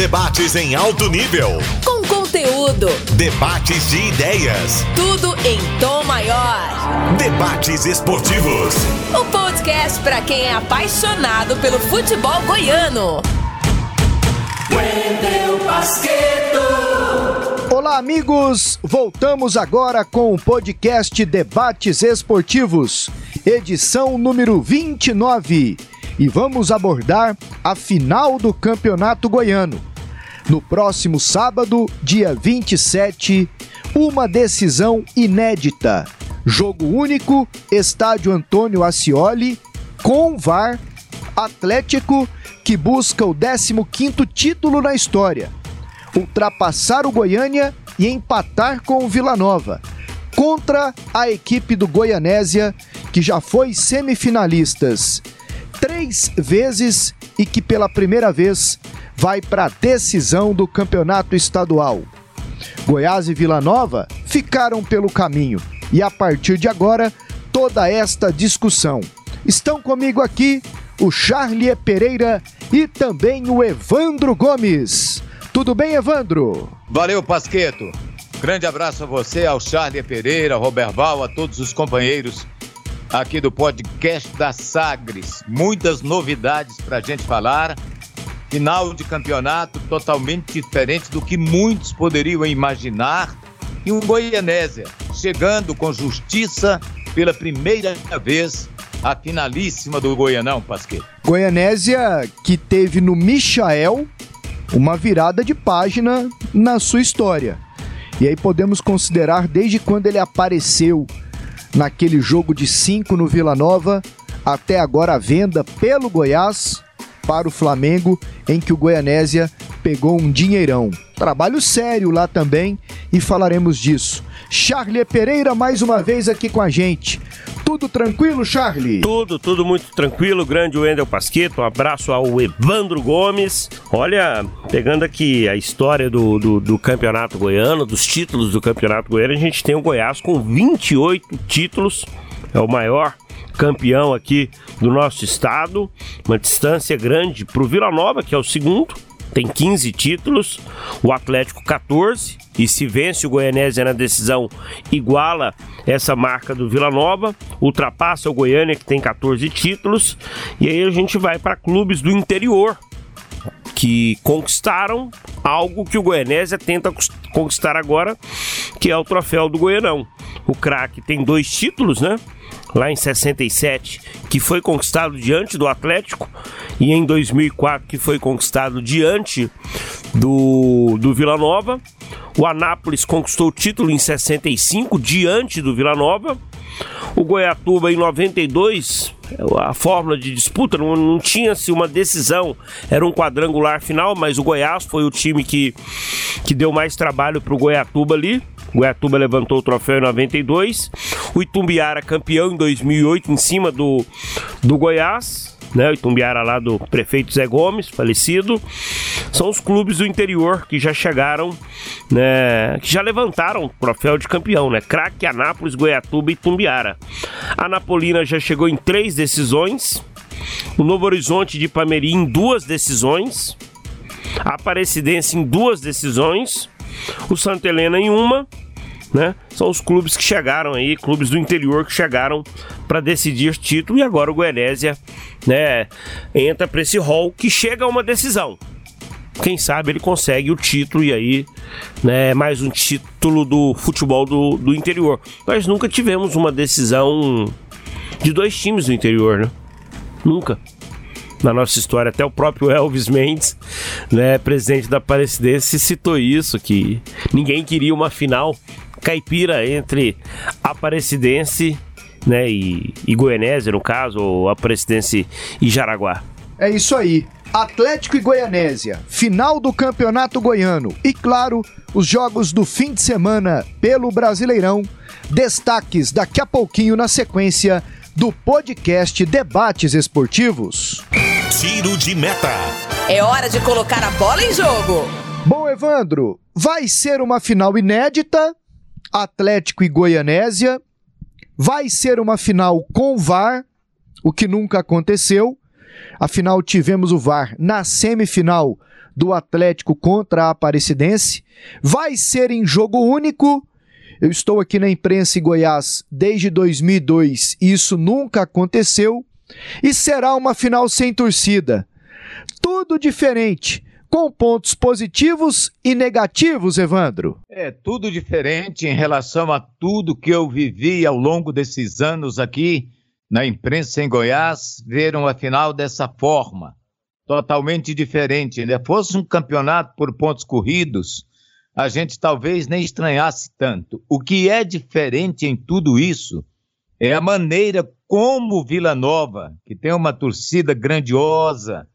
Debates em alto nível. Com conteúdo. Debates de ideias. Tudo em tom maior. Debates esportivos. O podcast para quem é apaixonado pelo futebol goiano. Wendel Basqueto. Olá, amigos! Voltamos agora com o podcast Debates Esportivos, edição número 29. E vamos abordar a final do Campeonato Goiano. No próximo sábado, dia 27, uma decisão inédita. Jogo único, estádio Antônio Ascioli, com VAR, Atlético que busca o 15º título na história. Ultrapassar o Goiânia e empatar com o Vila Nova. Contra a equipe do Goianésia, que já foi semifinalistas três vezes e que pela primeira vez vai para a decisão do campeonato estadual. Goiás e Vila Nova ficaram pelo caminho e a partir de agora toda esta discussão. Estão comigo aqui o Charlie Pereira e também o Evandro Gomes. Tudo bem, Evandro? Valeu, Pasqueto. Grande abraço a você, ao Charlie Pereira, ao Roberval, a todos os companheiros aqui do podcast da Sagres. Muitas novidades para a gente falar. Final de campeonato totalmente diferente do que muitos poderiam imaginar. E um Goianésia chegando com justiça pela primeira vez a finalíssima do Goianão, Pasquet. Goianésia que teve no Michael uma virada de página na sua história. E aí podemos considerar desde quando ele apareceu naquele jogo de 5 no Vila Nova, até agora a venda pelo Goiás para o Flamengo, em que o Goianésia pegou um dinheirão. Trabalho sério lá também e falaremos disso. Charlie Pereira mais uma vez aqui com a gente. Tudo tranquilo, Charlie? Tudo, tudo muito tranquilo. Grande Wendel Pasqueto, um abraço ao Evandro Gomes. Olha, pegando aqui a história do, do, do, campeonato goiano, dos títulos do campeonato goiano, a gente tem o Goiás com 28 títulos, é o maior campeão aqui do nosso estado. Uma distância grande para o Vila Nova, que é o segundo, tem 15 títulos, o Atlético 14, e se vence o Goianésia na decisão, iguala essa marca do Vila Nova, ultrapassa o Goiânia, que tem 14 títulos, e aí a gente vai para clubes do interior, que conquistaram algo que o Goianésia tenta conquistar agora, que é o troféu do Goianão. O craque tem dois títulos, né? Lá em 67, que foi conquistado diante do Atlético, e em 2004, que foi conquistado diante do, do Vila Nova. O Anápolis conquistou o título em 65 diante do Vila Nova. O Goiatuba em 92, a fórmula de disputa não, não tinha-se uma decisão, era um quadrangular final, mas o Goiás foi o time que, que deu mais trabalho para o Goiatuba ali. Goiatuba levantou o troféu em 92. O Itumbiara campeão em 2008 em cima do, do Goiás né? Itumbiara lá do prefeito Zé Gomes, falecido. São os clubes do interior que já chegaram, né? Que já levantaram o troféu de campeão, né? Craque, Anápolis, Goiatuba e Itumbiara. A Napolina já chegou em três decisões. O Novo Horizonte de Pameri em duas decisões. A Aparecidense em duas decisões. O Santa Helena em uma né? São os clubes que chegaram aí, clubes do interior que chegaram para decidir título e agora o Goianésia, né, entra para esse hall que chega a uma decisão. Quem sabe ele consegue o título e aí, né, mais um título do futebol do, do interior. Nós nunca tivemos uma decisão de dois times do interior, né? Nunca na nossa história. Até o próprio Elvis Mendes, né, presidente da Aparecidense, citou isso, que ninguém queria uma final caipira entre Aparecidense né, e, e Goianésia, no caso, ou Aparecidense e Jaraguá. É isso aí. Atlético e Goianésia, final do Campeonato Goiano e, claro, os jogos do fim de semana pelo Brasileirão. Destaques daqui a pouquinho na sequência do podcast Debates Esportivos. Tiro de meta. É hora de colocar a bola em jogo. Bom, Evandro, vai ser uma final inédita Atlético e Goianésia. Vai ser uma final com VAR, o que nunca aconteceu. Afinal, tivemos o VAR na semifinal do Atlético contra a Aparecidense. Vai ser em jogo único. Eu estou aqui na imprensa em Goiás desde 2002 e isso nunca aconteceu. E será uma final sem torcida. Tudo diferente com pontos positivos e negativos, Evandro. É tudo diferente em relação a tudo que eu vivi ao longo desses anos aqui na imprensa em Goiás, viram a final dessa forma, totalmente diferente. Né? Fosse um campeonato por pontos corridos, a gente talvez nem estranhasse tanto. O que é diferente em tudo isso é a maneira como Vila Nova, que tem uma torcida grandiosa,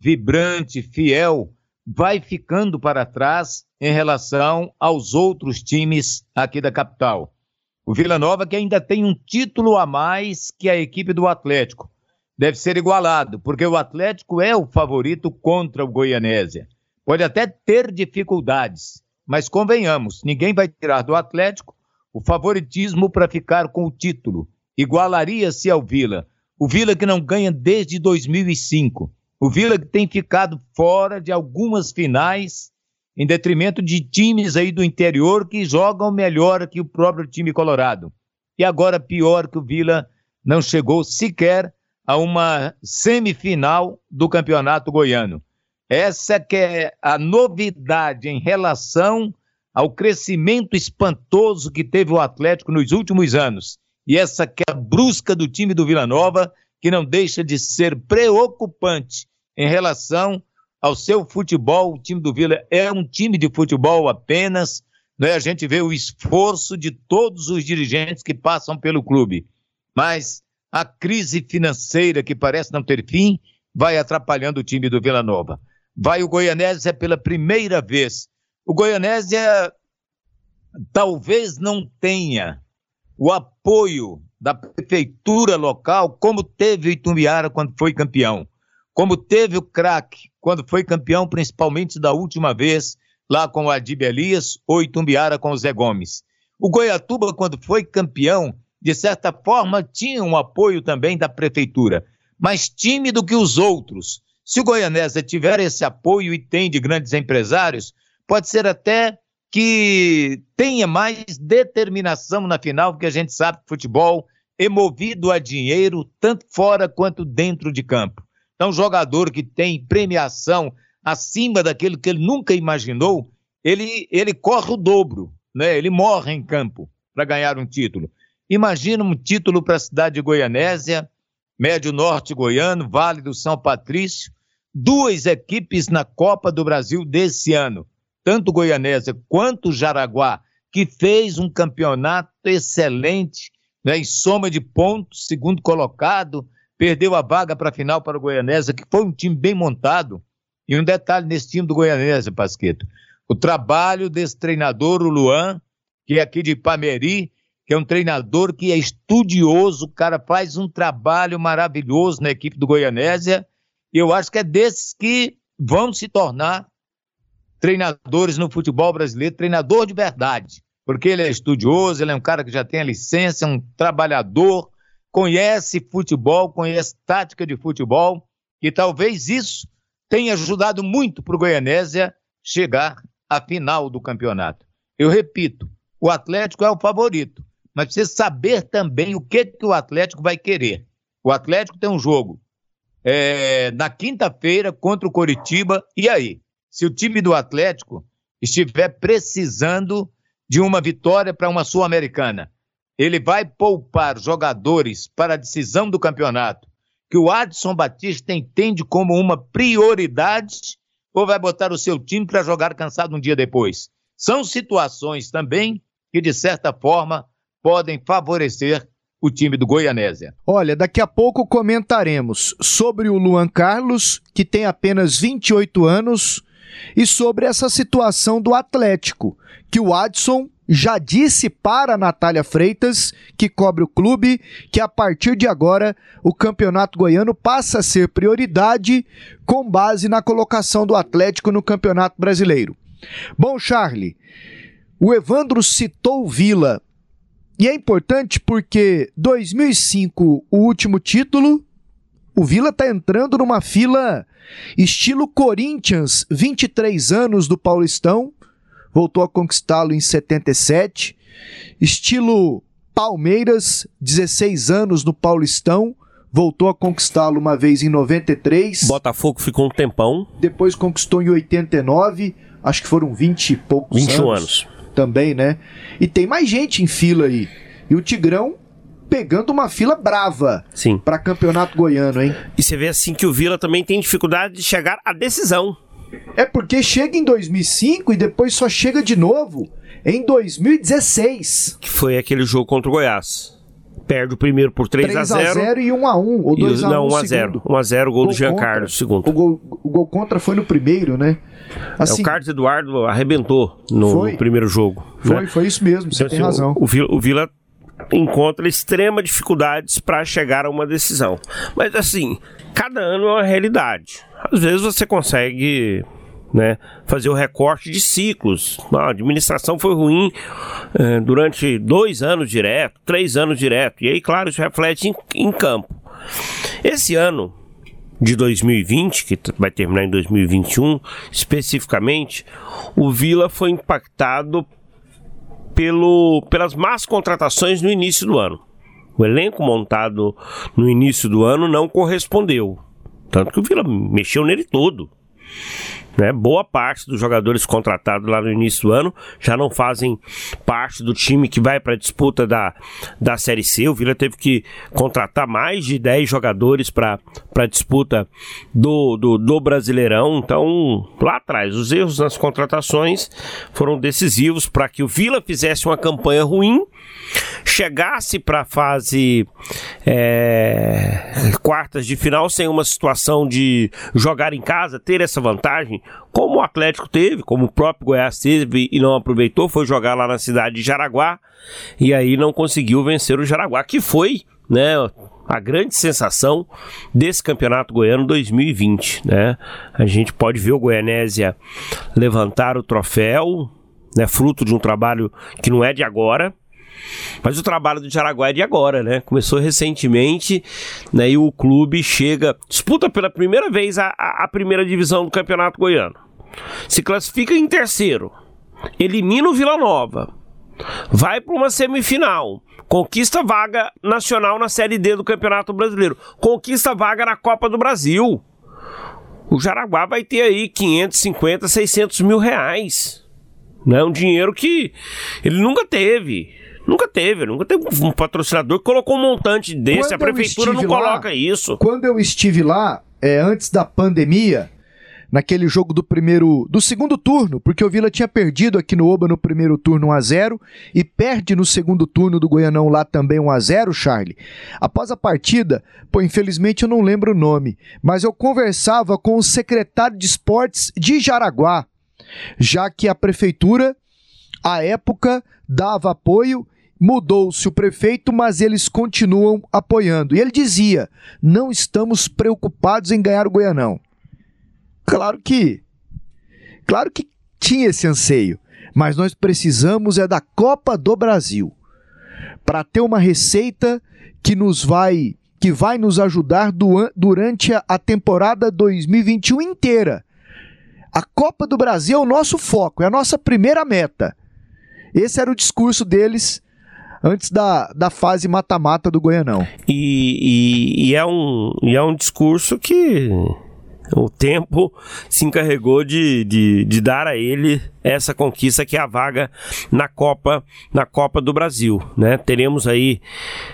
vibrante, fiel, vai ficando para trás em relação aos outros times aqui da capital. O Vila Nova que ainda tem um título a mais que a equipe do Atlético. Deve ser igualado, porque o Atlético é o favorito contra o Goianésia. Pode até ter dificuldades, mas convenhamos, ninguém vai tirar do Atlético o favoritismo para ficar com o título. Igualaria-se ao Vila. O Vila que não ganha desde 2005. O Vila tem ficado fora de algumas finais em detrimento de times aí do interior que jogam melhor que o próprio time colorado. E agora pior que o Vila não chegou sequer a uma semifinal do Campeonato Goiano. Essa que é a novidade em relação ao crescimento espantoso que teve o Atlético nos últimos anos. E essa que é a brusca do time do Vila Nova, que não deixa de ser preocupante em relação ao seu futebol. O time do Vila é um time de futebol apenas. Né? A gente vê o esforço de todos os dirigentes que passam pelo clube. Mas a crise financeira, que parece não ter fim, vai atrapalhando o time do Vila Nova. Vai o Goianésia pela primeira vez. O Goianésia talvez não tenha o apoio da prefeitura local, como teve o Itumbiara quando foi campeão como teve o craque quando foi campeão, principalmente da última vez, lá com o Adib Elias ou Itumbiara com o Zé Gomes. O Goiatuba, quando foi campeão, de certa forma, tinha um apoio também da prefeitura, mais tímido que os outros. Se o Goianésia tiver esse apoio e tem de grandes empresários, pode ser até que tenha mais determinação na final, porque a gente sabe que futebol é movido a dinheiro, tanto fora quanto dentro de campo. Então, jogador que tem premiação acima daquilo que ele nunca imaginou, ele, ele corre o dobro, né? ele morre em campo para ganhar um título. Imagina um título para a cidade de Goianésia, Médio Norte Goiano, Vale do São Patrício, duas equipes na Copa do Brasil desse ano, tanto Goianésia quanto Jaraguá, que fez um campeonato excelente, né, em soma de pontos, segundo colocado, perdeu a vaga para a final para o Goianésia, que foi um time bem montado. E um detalhe nesse time do Goianésia, Pasqueto. O trabalho desse treinador, o Luan, que é aqui de Pameri, que é um treinador que é estudioso, o cara faz um trabalho maravilhoso na equipe do Goianésia. E eu acho que é desses que vão se tornar treinadores no futebol brasileiro, treinador de verdade. Porque ele é estudioso, ele é um cara que já tem a licença, é um trabalhador, conhece futebol, conhece tática de futebol, e talvez isso tenha ajudado muito para o Goianésia chegar à final do campeonato. Eu repito, o Atlético é o favorito, mas precisa saber também o que, que o Atlético vai querer. O Atlético tem um jogo é, na quinta-feira contra o Coritiba, e aí? Se o time do Atlético estiver precisando de uma vitória para uma Sul-Americana, ele vai poupar jogadores para a decisão do campeonato que o Adson Batista entende como uma prioridade ou vai botar o seu time para jogar cansado um dia depois? São situações também que, de certa forma, podem favorecer o time do Goianésia. Olha, daqui a pouco comentaremos sobre o Luan Carlos, que tem apenas 28 anos, e sobre essa situação do Atlético, que o Adson já disse para a Natália Freitas, que cobre o clube, que a partir de agora o Campeonato Goiano passa a ser prioridade com base na colocação do Atlético no Campeonato Brasileiro. Bom, Charlie, o Evandro citou Vila. E é importante porque 2005, o último título, O Vila tá entrando numa fila estilo Corinthians, 23 anos do Paulistão, voltou a conquistá-lo em 77. Estilo Palmeiras, 16 anos no Paulistão, voltou a conquistá-lo uma vez em 93. Botafogo ficou um tempão. Depois conquistou em 89, acho que foram 20 e poucos 21 anos. anos. Também, né? E tem mais gente em fila aí. E o Tigrão pegando uma fila brava para campeonato goiano, hein? E você vê assim que o Vila também tem dificuldade de chegar à decisão. É porque chega em 2005 e depois só chega de novo em 2016. Que foi aquele jogo contra o Goiás. Perde o primeiro por 3 a 0 3x0 e 1x1, ou E o- 2x1 não, 1 a segundo. 0 1 a 0 gol do Jean contra. Carlos, segundo. O gol, o gol contra foi no primeiro, né? É, Assim, o Carlos Eduardo arrebentou no, no primeiro jogo. foi, né? foi isso mesmo, você Então, tem assim, razão. O, o Vila encontra extrema dificuldades para chegar a uma decisão. Mas assim, cada ano é uma realidade. Às vezes você consegue né, fazer o recorte de ciclos. A administração foi ruim eh, durante dois anos direto, três anos direto. E aí, claro, isso reflete em, em campo. Esse ano de 2020, que vai terminar em 2021, especificamente, o Vila foi impactado pelo, pelas más contratações no início do ano. O elenco montado no início do ano não correspondeu. Tanto que o Vila mexeu nele todo. Né? Boa parte dos jogadores contratados lá no início do ano já não fazem parte do time que vai para a disputa da, da Série C. O Vila teve que contratar mais de 10 jogadores para a disputa do, do, do Brasileirão. Então, lá atrás, os erros nas contratações foram decisivos para que o Vila fizesse uma campanha ruim, chegasse para a fase é, quartas de final sem uma situação de jogar em casa, ter essa vantagem, como o Atlético teve, como o próprio Goiás teve e não aproveitou, foi jogar lá na cidade de Jaraguá e aí não conseguiu vencer o Jaraguá, que foi, né, a grande sensação desse campeonato goiano 2020, né? A gente pode ver o Goianésia levantar o troféu, né, fruto de um trabalho que não é de agora, mas o trabalho do Jaraguá é de agora, né? Começou recentemente, né? E o clube chega, disputa pela primeira vez a, a, a primeira divisão do Campeonato Goiano. Se classifica em terceiro, elimina o Vila Nova, vai para uma semifinal, conquista vaga nacional na Série D do Campeonato Brasileiro, conquista vaga na Copa do Brasil. O Jaraguá vai ter aí 550, 600 mil reais. Né? Um dinheiro que ele nunca teve. Nunca teve, nunca teve um patrocinador que colocou um montante desse. Quando a prefeitura não lá- coloca isso. Quando eu estive lá, é, antes da pandemia, naquele jogo do primeiro, do segundo turno, porque o Vila tinha perdido aqui no Oba no primeiro turno 1 a 0 e perde no segundo turno do Goianão lá também 1 a 0, Charlie. Após a partida, pô, infelizmente eu não lembro o nome, mas eu conversava com o secretário de esportes de Jaraguá, já que a prefeitura à época dava apoio, mudou-se o prefeito, mas eles continuam apoiando. E ele dizia: não estamos preocupados em ganhar o Goianão. Claro que. Claro que tinha esse anseio, mas nós precisamos é da Copa do Brasil para ter uma receita que nos vai que vai nos ajudar durante a temporada 2021 inteira. A Copa do Brasil é o nosso foco, é a nossa primeira meta. Esse era o discurso deles antes da, da fase mata-mata do Goianão. E, e- e é um, e é um discurso que o tempo se encarregou de, de, de dar a ele essa conquista que é a vaga na Copa na Copa do Brasil, né? Teremos aí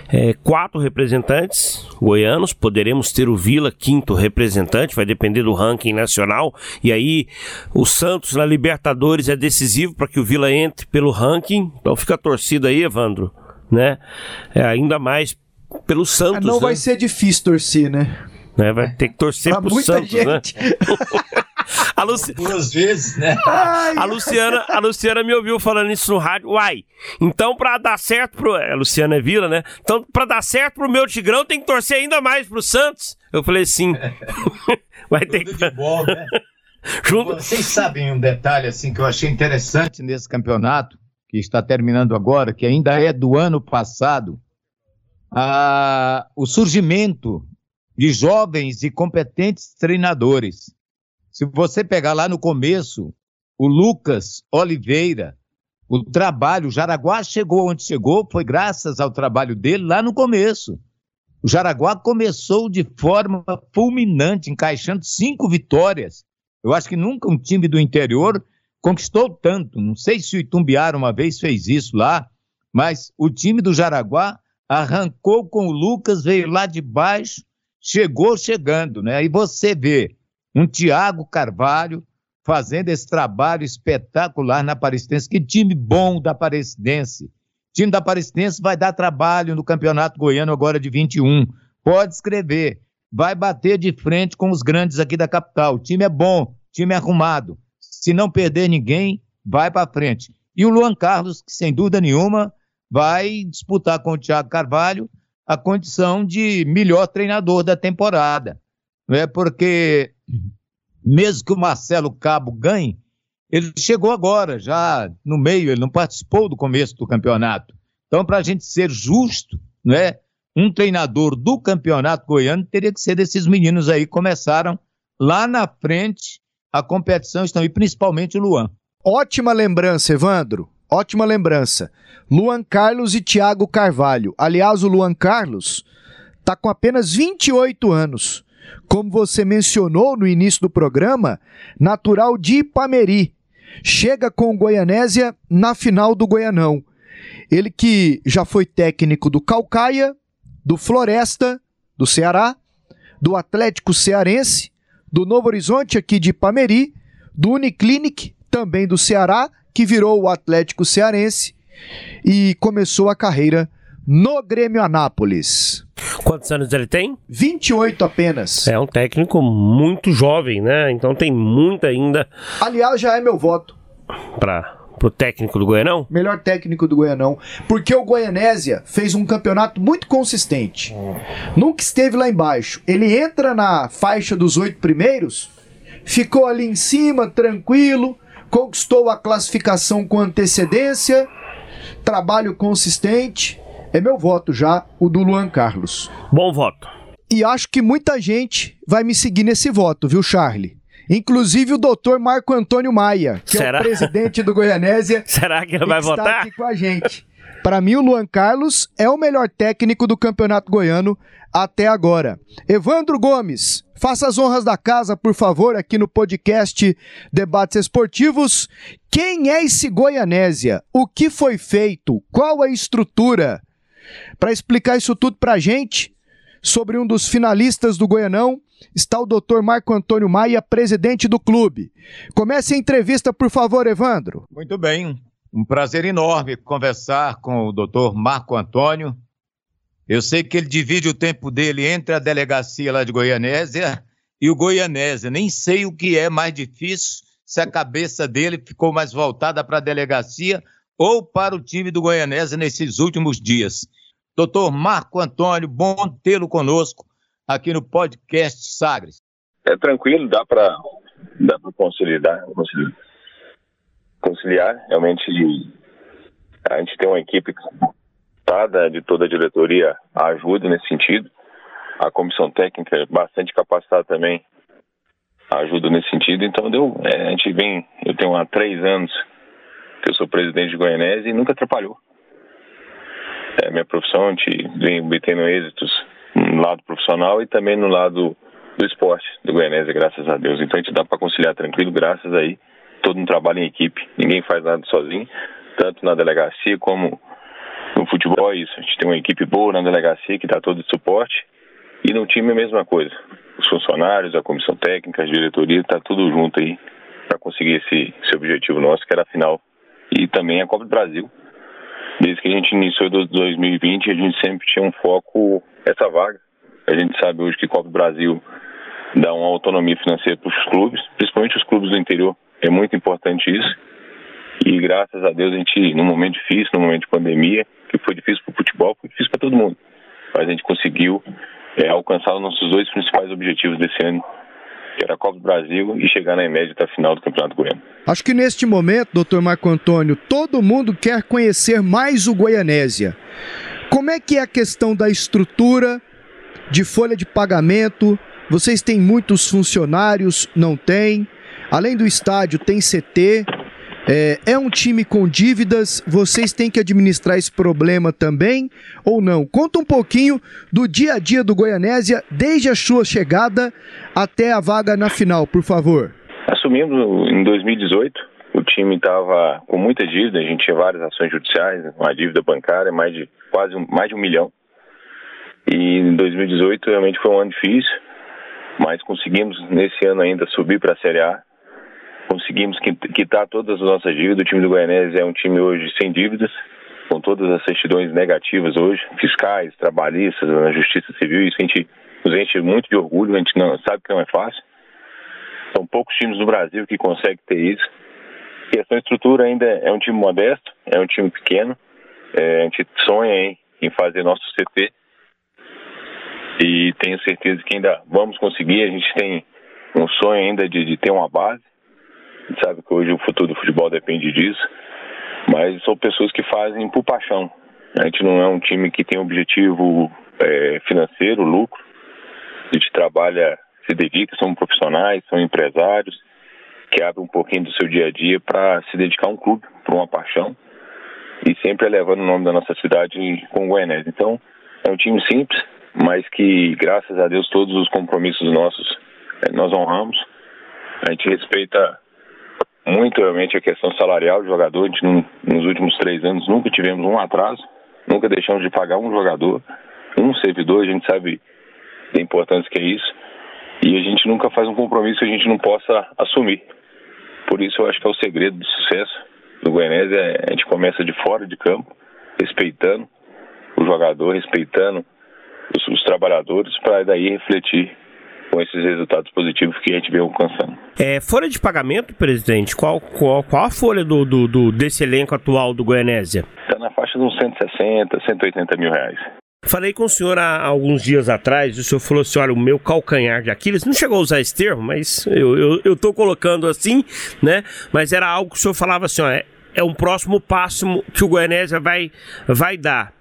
é, quatro representantes goianos, poderemos ter o Vila quinto representante, vai depender do ranking nacional e aí o Santos na Libertadores é decisivo para que o Vila entre pelo ranking, então fica a torcida aí, Evandro, né? É, ainda mais pelo Santos, não né? vai ser difícil torcer, né? Né? Vai ter que torcer Pra pro muita Santos, né? gente. A, Luci- Duas vezes, né? a Luciana, a Luciana me ouviu falando isso no rádio. Uai, então pra dar certo pro. A Luciana é Vila, né? Então pra dar certo pro meu Tigrão tem que torcer ainda mais pro Santos. Eu falei sim. Vai ter que. Futebol, né? Junto, Vocês sabem um detalhe assim que eu achei interessante nesse campeonato, que está terminando agora, que ainda é do ano passado, ah, o surgimento de jovens e competentes treinadores. Se você pegar lá no começo, o Lucas Oliveira, o trabalho, o Jaraguá chegou onde chegou, foi graças ao trabalho dele lá no começo. O Jaraguá começou de forma fulminante, encaixando cinco vitórias. Eu acho que nunca um time do interior conquistou tanto. Não sei se o Itumbiara uma vez fez isso lá, mas o time do Jaraguá arrancou com o Lucas, veio lá de baixo, chegou chegando, né? E você vê um Thiago Carvalho fazendo esse trabalho espetacular na Aparecidense. Que time bom da Aparecidense. O time da Aparecidense vai dar trabalho no Campeonato Goiano agora de 21. Pode escrever. Vai bater de frente com os grandes aqui da capital. O time é bom, time é arrumado. Se não perder ninguém, vai para frente. E o Luan Carlos, que sem dúvida nenhuma vai disputar com o Thiago Carvalho a condição de melhor treinador da temporada. Não é porque mesmo que o Marcelo Cabo ganhe, ele chegou agora, já no meio, ele não participou do começo do campeonato. Então, para a gente ser justo, né, um treinador do campeonato goiano teria que ser desses meninos aí que começaram lá na frente a competição, estão e principalmente o Luan. Ótima lembrança, Evandro. Ótima lembrança. Luan Carlos e Thiago Carvalho. Aliás, o Luan Carlos está com apenas 28 anos como você mencionou no início do programa, natural de Ipameri. Chega com o Goianésia na final do Goianão. Ele que já foi técnico do Calcaia, do Floresta, do Ceará, do Atlético Cearense, do Novo Horizonte aqui de Ipameri, do Uniclinic, também do Ceará, que virou o Atlético Cearense e começou a carreira no Grêmio Anápolis. Quantos anos ele tem? 28 apenas. É um técnico muito jovem, né? Então tem muita ainda. Aliás, já é meu voto. Para pro técnico do Goianão? Melhor técnico do Goianão. Porque o Goianésia fez um campeonato muito consistente. Nunca esteve lá embaixo. Ele entra na faixa dos oito primeiros, ficou ali em cima, tranquilo, conquistou a classificação com antecedência, trabalho consistente. É meu voto já, o do Luan Carlos. Bom voto. E acho que muita gente vai me seguir nesse voto, viu, Charlie? Inclusive o doutor Marco Antônio Maia, que Será? é o presidente do Goianésia. Será que ele vai está votar? aqui com a gente. Para mim, o Luan Carlos é o melhor técnico do Campeonato Goiano até agora. Evandro Gomes, faça as honras da casa, por favor, aqui no podcast Debates Esportivos. Quem é esse Goianésia? O que foi feito? Qual a estrutura? Para explicar isso tudo para a gente, sobre um dos finalistas do Goianão, está o Dr. Marco Antônio Maia, presidente do clube. Comece a entrevista, por favor, Evandro. Muito bem, um prazer enorme conversar com o Dr. Marco Antônio. Eu sei que ele divide o tempo dele entre a delegacia lá de Goianésia e o Goianésia. Nem sei o que é mais difícil, se a cabeça dele ficou mais voltada para a delegacia ou para o time do Goianésia nesses últimos dias. Doutor Marco Antônio, bom tê-lo conosco aqui no podcast Sagres. É tranquilo, dá para dá conciliar, conciliar, conciliar. Realmente, a gente tem uma equipe de toda a diretoria ajuda nesse sentido. A comissão técnica é bastante capacitada também ajuda nesse sentido. Então, deu, é, a gente vem, eu tenho há três anos que eu sou presidente de Goianésia e nunca atrapalhou é, minha profissão, vem obtendo êxitos no lado profissional e também no lado do esporte do Goianésia, graças a Deus. Então a gente dá para conciliar tranquilo, graças aí, todo um trabalho em equipe. Ninguém faz nada sozinho, tanto na delegacia como no futebol é isso. A gente tem uma equipe boa na delegacia que dá todo o suporte e no time a mesma coisa. Os funcionários, a comissão técnica, a diretoria, tá tudo junto aí para conseguir esse, esse objetivo nosso, que era a final. E também a Copa do Brasil, Desde que a gente iniciou 2020, a gente sempre tinha um foco essa vaga. A gente sabe hoje que Copa do Brasil dá uma autonomia financeira para os clubes, principalmente os clubes do interior. É muito importante isso. E graças a Deus a gente, num momento difícil, num momento de pandemia, que foi difícil para o futebol, foi difícil para todo mundo. Mas a gente conseguiu é, alcançar os nossos dois principais objetivos desse ano, que era a Copa do Brasil e chegar na média até a final do Campeonato Goiano. Acho que neste momento, doutor Marco Antônio, todo mundo quer conhecer mais o Goianésia. Como é que é a questão da estrutura de folha de pagamento? Vocês têm muitos funcionários? Não tem? Além do estádio, tem CT. É, é, um time com dívidas, vocês têm que administrar esse problema também ou não? Conta um pouquinho do dia a dia do Goianésia desde a sua chegada até a vaga na final, por favor. Assumimos em 2018, o time estava com muita dívida, a gente tinha várias ações judiciais, uma dívida bancária, mais de quase mais de um milhão. E em 2018 realmente foi um ano difícil, mas conseguimos nesse ano ainda subir para a Série A conseguimos quitar todas as nossas dívidas. O time do Goianese é um time hoje sem dívidas, com todas as certidões negativas hoje, fiscais, trabalhistas, na justiça civil. Isso a gente nos enche muito de orgulho, a gente não sabe que não é fácil. São poucos times no Brasil que conseguem ter isso. E essa estrutura ainda é um time modesto, é um time pequeno. É, a gente sonha em, em fazer nosso CT e tenho certeza que ainda vamos conseguir. A gente tem um sonho ainda de, de ter uma base. A gente sabe que hoje o futuro do futebol depende disso, mas são pessoas que fazem por paixão. A gente não é um time que tem objetivo é, financeiro, lucro. A gente trabalha, se dedica, são profissionais, são empresários que abrem um pouquinho do seu dia a dia para se dedicar a um clube, por uma paixão e sempre elevando o nome da nossa cidade com Goianese. Então, é um time simples, mas que, graças a Deus, todos os compromissos nossos é, nós honramos. A gente respeita muito realmente a questão salarial do jogador. A gente, nos últimos três anos, nunca tivemos um atraso, nunca deixamos de pagar um jogador, um servidor. A gente sabe da importância que é isso. E a gente nunca faz um compromisso que a gente não possa assumir. Por isso, eu acho que é o segredo do sucesso do Goianese. É, a gente começa de fora de campo, respeitando o jogador, respeitando os, os trabalhadores, para daí refletir com esses resultados positivos que a gente vem alcançando. É, folha de pagamento, presidente, qual, qual, qual a folha do, do, do desse elenco atual do Goianésia? Está na faixa de uns 160, 180 mil reais. Falei com o senhor há alguns dias atrás, e o senhor falou assim: olha, o meu calcanhar de Aquiles, não chegou a usar esse termo, mas eu, tô colocando assim, né? Mas era algo que o senhor falava assim: ó, é, é um próximo passo que o Goianésia vai, vai dar,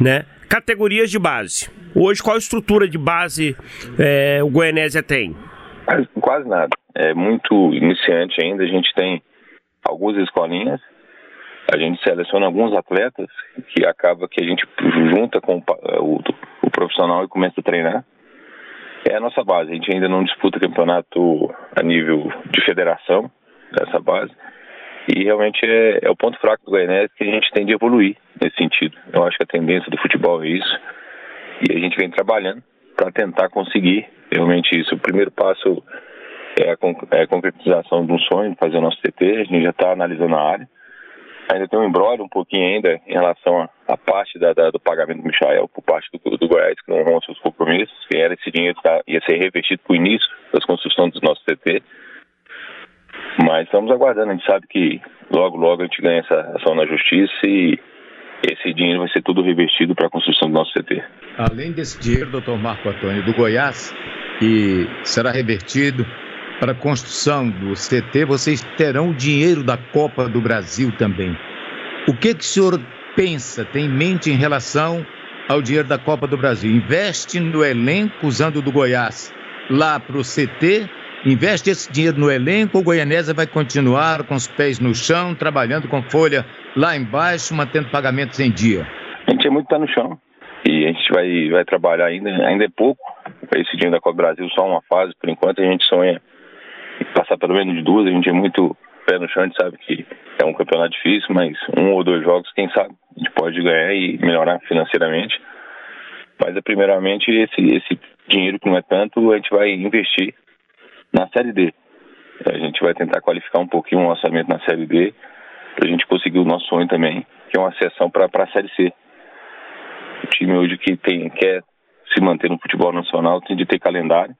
né? Categorias de base. Hoje, qual estrutura de base é, o Goianésia tem? Quase nada. É muito iniciante ainda. A gente tem algumas escolinhas. A gente seleciona alguns atletas que acaba que a gente junta com o, o profissional e começa a treinar. É a nossa base. A gente ainda não disputa campeonato a nível de federação dessa base. E realmente é, é o ponto fraco do Goianese que a gente tem de evoluir nesse sentido. Eu acho que a tendência do futebol é isso. E a gente vem trabalhando para tentar conseguir realmente isso. O primeiro passo é a, é concretização de um sonho, fazer o nosso TT. A gente já está analisando a área. Ainda tem um embrólio um pouquinho ainda em relação à parte da, da, do pagamento do Michael por parte do, do Goiás, que não honrou seus compromissos, que era esse dinheiro tá, ia ser revestido para o início das construções dos nossos TT. Mas estamos aguardando, a gente sabe que logo, logo a gente ganha essa ação na justiça e esse dinheiro vai ser tudo revestido para a construção do nosso CT. Além desse dinheiro, doutor Marco Antônio, do Goiás, que será revertido para a construção do CT, vocês terão o dinheiro da Copa do Brasil também. O que, que o senhor pensa, tem em mente em relação ao dinheiro da Copa do Brasil? Investe no elenco usando do Goiás lá para o CT investe esse dinheiro no elenco, o Goianésia vai continuar com os pés no chão, trabalhando com folha lá embaixo, mantendo pagamentos em dia? A gente é muito pé no chão e a gente vai, vai trabalhar ainda, ainda é pouco. Esse dinheiro da Copa Brasil só uma fase, por enquanto a gente sonha passar pelo menos de duas, a gente é muito pé no chão, a gente sabe que é um campeonato difícil, mas um ou dois jogos, quem sabe, a gente pode ganhar e melhorar financeiramente. Mas é primeiramente esse, esse dinheiro que não é tanto, a gente vai investir na Série D. A gente vai tentar qualificar um pouquinho o orçamento na Série D para a gente conseguir o nosso sonho também, que é uma sessão para a Série C. O time hoje que tem, quer se manter no futebol nacional tem de ter calendário.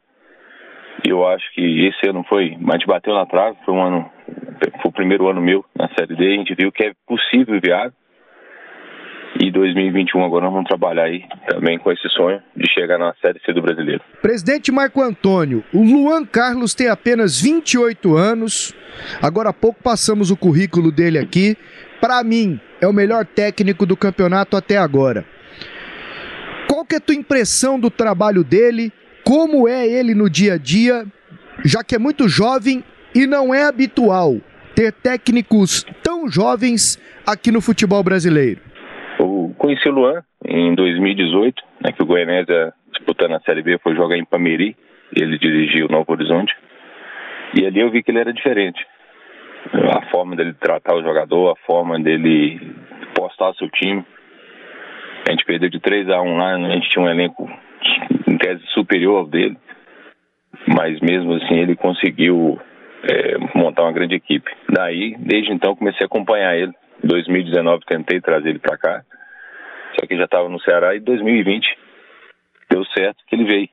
E eu acho que esse ano foi, gente bateu na trave, foi um ano, foi o primeiro ano meu na Série D, a gente viu que é possível e viável. E 2021 agora nós vamos trabalhar aí também com esse sonho de chegar na Série C do Brasileiro. Presidente Marco Antônio, o Luan Carlos tem apenas 28 anos. Agora há pouco passamos o currículo dele aqui. Para mim, é o melhor técnico do campeonato até agora. Qual que é a tua impressão do trabalho dele? Como é ele no dia a dia, já que é muito jovem e não é habitual ter técnicos tão jovens aqui no futebol brasileiro? Conheci o Luan em 2018, né, que o Goianésia, disputando a Série B, foi jogar em Pameri, ele dirigiu o Novo Horizonte, e ali eu vi que ele era diferente. A forma dele tratar o jogador, a forma dele postar seu time. A gente perdeu de 3 a 1 lá, a gente tinha um elenco em tese superior ao dele, mas mesmo assim ele conseguiu é, montar uma grande equipe. Daí, desde então, comecei a acompanhar ele. Em 2019 tentei trazer ele para cá, só que já estava no Ceará e em 2020 deu certo que ele veio.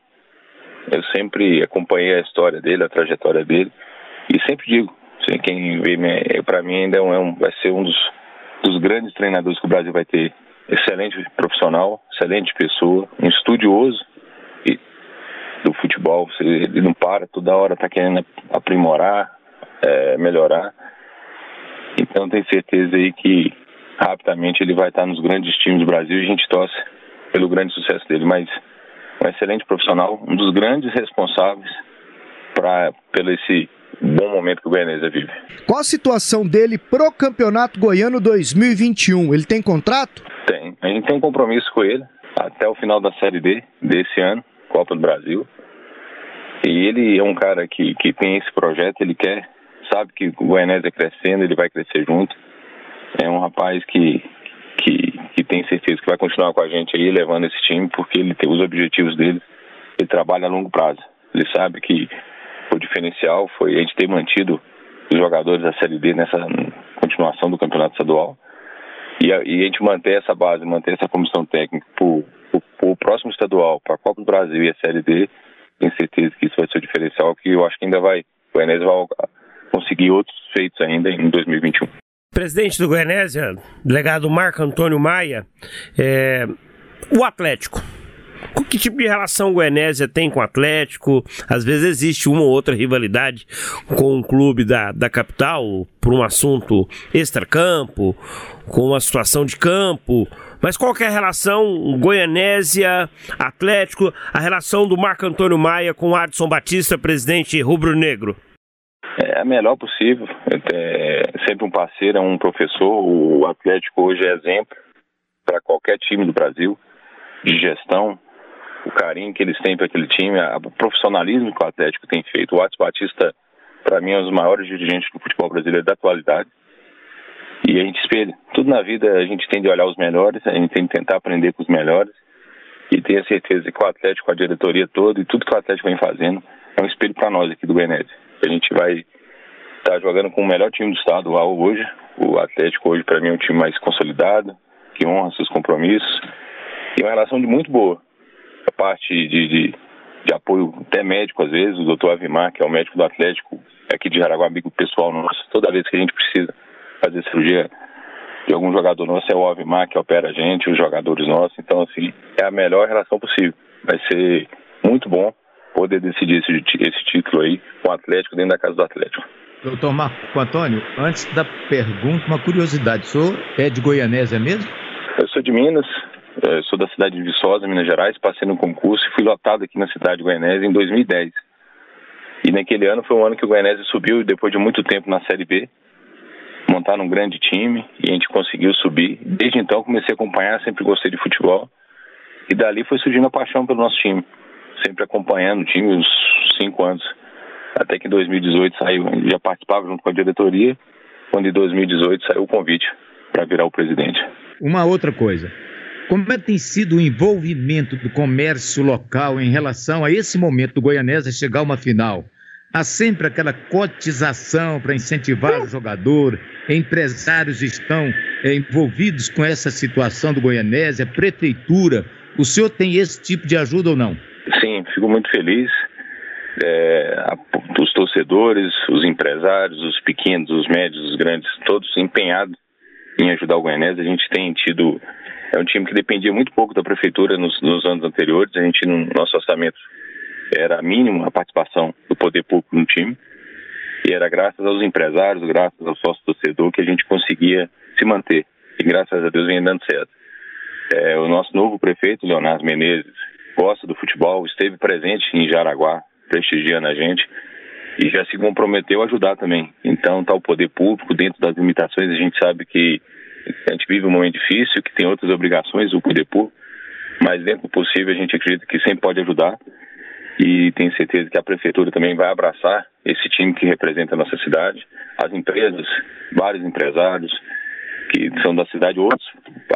Eu sempre acompanhei a história dele, a trajetória dele e sempre digo, quem vê para mim ainda é um, vai ser um dos, dos grandes treinadores que o Brasil vai ter. Excelente profissional, excelente pessoa, um estudioso do futebol. Ele não para, toda hora está querendo aprimorar, é, melhorar. Então tenho certeza aí que rapidamente ele vai estar nos grandes times do Brasil e a gente torce pelo grande sucesso dele. Mas um excelente profissional, um dos grandes responsáveis para pelo esse bom momento que o Goianésia vive. Qual a situação dele pro Campeonato Goiano 2021? Ele tem contrato? Tem. A gente tem um compromisso com ele até o final da Série D desse ano, Copa do Brasil. E ele é um cara que, que tem esse projeto, ele quer, sabe que o Goianésia crescendo, ele vai crescer junto. É um rapaz que, que, que tem certeza que vai continuar com a gente aí, levando esse time, porque ele tem os objetivos dele, ele trabalha a longo prazo. Ele sabe que o diferencial foi a gente ter mantido os jogadores da Série D nessa continuação do campeonato estadual e a, e a gente manter essa base, manter essa comissão técnica para o próximo estadual, para a Copa do Brasil e a Série D, tenho certeza que isso vai ser o diferencial, que eu acho que ainda vai, o Enes vai conseguir outros feitos ainda em 2021. Presidente do Goianésia, delegado Marco Antônio Maia, é, o Atlético. Que tipo de relação o Goianésia tem com o Atlético? Às vezes existe uma ou outra rivalidade com um clube da, da capital por um assunto extracampo, com uma situação de campo. Mas qual é a relação Goianésia, Atlético, a relação do Marco Antônio Maia com o Adson Batista, presidente rubro-negro? É a melhor possível. É sempre um parceiro, é um professor. O Atlético hoje é exemplo para qualquer time do Brasil de gestão. O carinho que eles têm para aquele time, o profissionalismo que o Atlético tem feito. O Adson Batista, para mim, é um dos maiores dirigentes do futebol brasileiro da atualidade. E a gente espelha. Tudo na vida a gente tem de olhar os melhores, a gente tem de tentar aprender com os melhores. E tenho certeza que o Atlético, a diretoria toda e tudo que o Atlético vem fazendo é um espelho para nós aqui do Goianese. A gente vai estar tá jogando com o melhor time do estado hoje. O Atlético hoje, para mim, é um time mais consolidado, que honra seus compromissos. E uma relação de muito boa. A parte de, de, de apoio até médico, às vezes, o doutor Avimar, que é o médico do Atlético, aqui de Jaraguá, amigo pessoal nosso, toda vez que a gente precisa fazer cirurgia de algum jogador nosso é o Alvimar que opera a gente, os jogadores nossos. Então, assim, é a melhor relação possível. Vai ser muito bom poder decidir esse, esse título aí com o Atlético dentro da casa do Atlético. Doutor Marco Antônio, antes da pergunta, uma curiosidade. O senhor é de Goianésia mesmo? Eu sou de Minas, sou da cidade de Viçosa, Minas Gerais, passei no concurso e fui lotado aqui na cidade de Goianésia em 2010. E naquele ano foi um ano que o Goianésia subiu depois de muito tempo na Série B montar um grande time e a gente conseguiu subir. Desde então comecei a acompanhar, sempre gostei de futebol. E dali foi surgindo a paixão pelo nosso time. Sempre acompanhando o time uns cinco anos. Até que em 2018 saiu, já participava junto com a diretoria, quando em 2018 saiu o convite para virar o presidente. Uma outra coisa. Como é que tem sido o envolvimento do comércio local em relação a esse momento do Goianésia chegar a uma final? Há sempre aquela cotização para incentivar o jogador, empresários estão é, envolvidos com essa situação do Goianésia, prefeitura. O senhor tem esse tipo de ajuda ou não? Sim, fico muito feliz. É, a, os torcedores, os empresários, os pequenos, os médios, os grandes, todos empenhados em ajudar o Goianésia. A gente tem tido. É um time que dependia muito pouco da prefeitura nos, nos anos anteriores. A gente, no nosso orçamento, era mínimo a participação do poder público no time. E era graças aos empresários, graças ao sócio torcedor que a gente conseguia se manter. E graças a Deus vem dando certo. É, o nosso novo prefeito, Leonardo Menezes, gosta do futebol, esteve presente em Jaraguá, prestigiando a gente e já se comprometeu a ajudar também. Então, está o poder público, dentro das limitações, a gente sabe que a gente vive um momento difícil, que tem outras obrigações, o poder público, mas dentro do possível a gente acredita que sempre pode ajudar e tenho certeza que a prefeitura também vai abraçar esse time que representa a nossa cidade, as empresas, vários empresários que são da cidade, outros,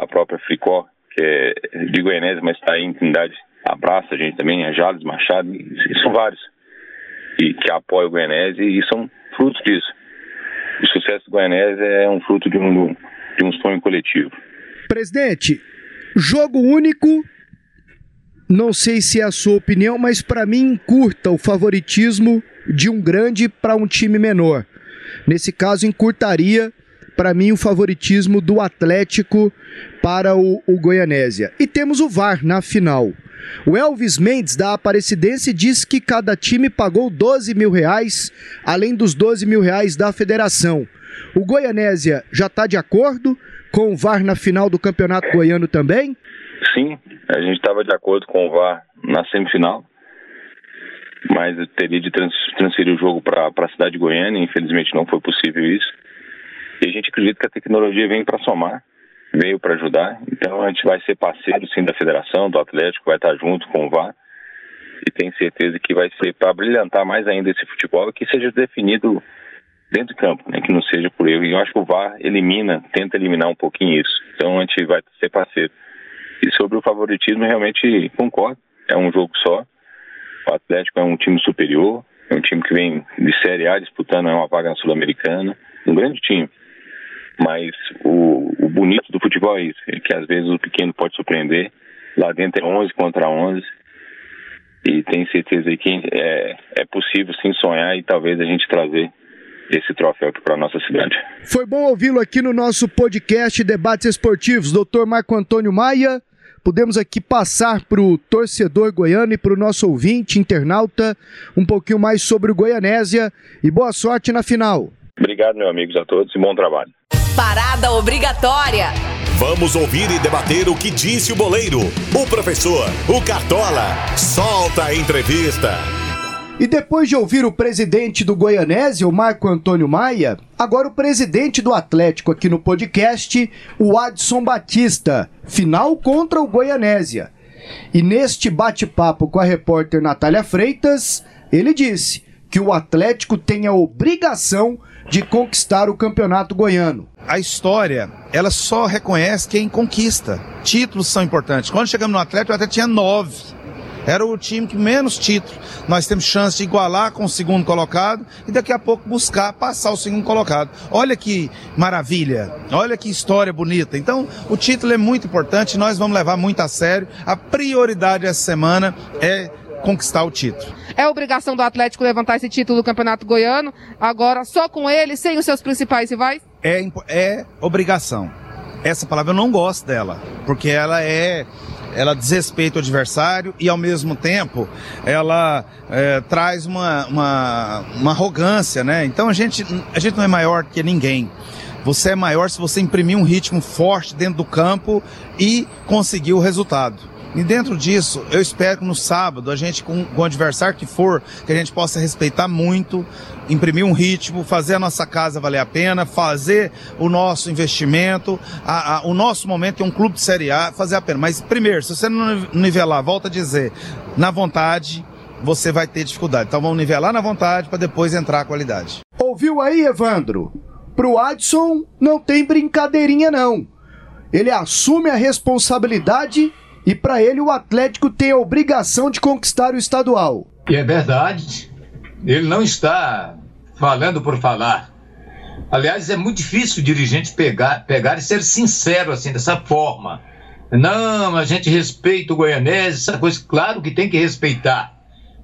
a própria Fricó, que é de Goianésia, mas está em Trindade, abraça a gente também, a Jales Machado, e são vários que, que apoiam o Goianésia e são frutos disso. O sucesso do Goianésia é um fruto de um, de um sonho coletivo. Presidente, jogo único não sei se é a sua opinião, mas para mim encurta o favoritismo de um grande para um time menor. Nesse caso, encurtaria para mim o favoritismo do Atlético para o, o Goianésia. E temos o VAR na final. O Elvis Mendes, da Aparecidense, disse que cada time pagou 12 mil reais, além dos 12 mil reais da federação. O Goianésia já está de acordo com o VAR na final do Campeonato Goiano também? Sim, a gente estava de acordo com o VAR na semifinal, mas teria de transferir o jogo para a cidade de Goiânia, infelizmente não foi possível isso. E a gente acredita que a tecnologia vem para somar, veio para ajudar, então a gente vai ser parceiro sim da federação, do Atlético, vai estar junto com o VAR e tenho certeza que vai ser para brilhantar mais ainda esse futebol e que seja definido dentro de campo, né, que não seja por erro. E eu acho que o VAR elimina, tenta eliminar um pouquinho isso. Então a gente vai ser parceiro. E sobre o favoritismo, realmente concordo. É um jogo só. O Atlético é um time superior, é um time que vem de Série A disputando uma vaga na Sul-Americana. Um grande time. Mas o, o, bonito do futebol é isso, é que às vezes o pequeno pode surpreender. Lá dentro é 11 contra 11. E tenho certeza que é, é possível sim sonhar e talvez a gente trazer esse troféu para a nossa cidade. Foi bom ouvi-lo aqui no nosso podcast Debates Esportivos, doutor Marco Antônio Maia pudemos aqui passar para o torcedor goiano e para o nosso ouvinte, internauta, um pouquinho mais sobre o Goianésia e boa sorte na final. Obrigado, meus amigos, a todos e bom trabalho. Parada obrigatória. Vamos ouvir e debater o que disse o boleiro, o professor, o Cartola. Solta a entrevista. E depois de ouvir o presidente do Goianésia, o Marco Antônio Maia, agora o presidente do Atlético aqui no podcast, o Adson Batista. Final contra o Goianésia. E neste bate-papo com a repórter Natália Freitas, ele disse que o Atlético tem a obrigação de conquistar o campeonato goiano. A história, ela só reconhece quem conquista. Títulos são importantes. Quando chegamos no Atlético, até tinha nove. Era o time que menos títulos. Nós temos chance de igualar com o segundo colocado e daqui a pouco buscar passar o segundo colocado. Olha que maravilha, olha que história bonita. Então, o título é muito importante, nós vamos levar muito a sério. A prioridade essa semana é conquistar o título. É obrigação do Atlético levantar esse título do Campeonato Goiano, agora só com ele, sem os seus principais rivais? É, é obrigação. Essa palavra eu não gosto dela, porque ela é ela desrespeita o adversário e ao mesmo tempo ela é, traz uma, uma, uma arrogância, né? Então a gente, a gente não é maior que ninguém. Você é maior se você imprimir um ritmo forte dentro do campo e conseguir o resultado. E dentro disso, eu espero que no sábado, a gente, com, com o adversário que for, que a gente possa respeitar muito, imprimir um ritmo, fazer a nossa casa valer a pena, fazer o nosso investimento, a, a, o nosso momento é um clube de Série A, fazer a pena. Mas primeiro, se você não nivelar, volta a dizer, na vontade, você vai ter dificuldade. Então vamos nivelar na vontade para depois entrar a qualidade. Ouviu aí, Evandro? Pro Adson não tem brincadeirinha não. Ele assume a responsabilidade e para ele o Atlético tem a obrigação de conquistar o estadual. E é verdade. Ele não está falando por falar. Aliás, é muito difícil o dirigente pegar, pegar e ser sincero assim, dessa forma. Não, a gente respeita o Goianese, essa coisa, claro que tem que respeitar.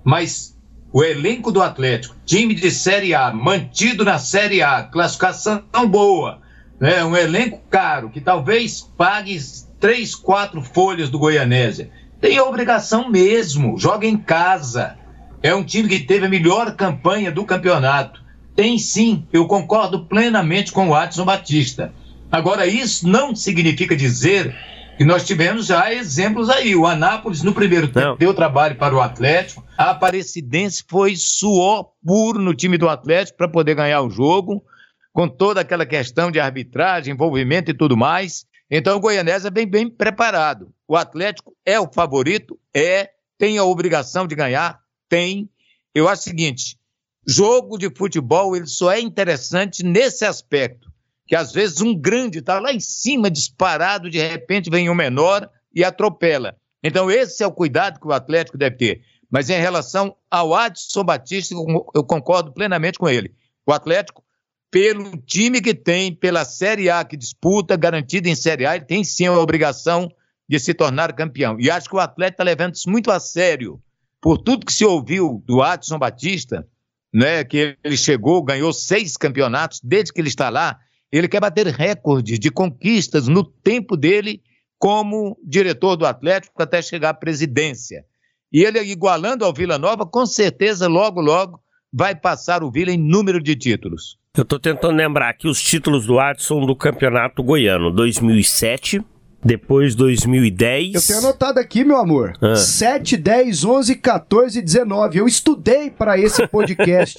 Mas o elenco do Atlético, time de Série A, mantido na Série A, classificação boa, né? um elenco caro, que talvez pague três, quatro folhas do Goianésia. Tem a obrigação mesmo, joga em casa. É um time que teve a melhor campanha do campeonato. Tem sim, eu concordo plenamente com o Watson Batista. Agora, isso não significa dizer E nós tivemos já exemplos aí. O Anápolis, no primeiro tempo, Não. deu trabalho para o Atlético. A Aparecidense foi suor puro no time do Atlético para poder ganhar o jogo, com toda aquela questão de arbitragem, envolvimento e tudo mais. Então o Goianésia vem bem preparado. O Atlético é o favorito? É. Tem a obrigação de ganhar? Tem. Eu acho o seguinte: jogo de futebol ele só é interessante nesse aspecto que às vezes um grande está lá em cima, disparado, de repente vem um menor e atropela. Então, esse é o cuidado que o Atlético deve ter. Mas em relação ao Adson Batista, eu concordo plenamente com ele. O Atlético, pelo time que tem, pela Série A que disputa, garantida em Série A, ele tem sim a obrigação de se tornar campeão. E acho que o Atlético está levando isso muito a sério. Por tudo que se ouviu do Adson Batista, né, que ele chegou, ganhou seis campeonatos desde que ele está lá, ele quer bater recordes de conquistas no tempo dele como diretor do Atlético até chegar à presidência. E ele, igualando ao Vila Nova, com certeza, logo, logo, vai passar o Vila em número de títulos. Eu estou tentando lembrar aqui os títulos do Adson do Campeonato Goiano: 2007, depois 2010. Eu tenho anotado aqui, meu amor. Ah. 7, 10, 11, 14, 19. Eu estudei para esse podcast.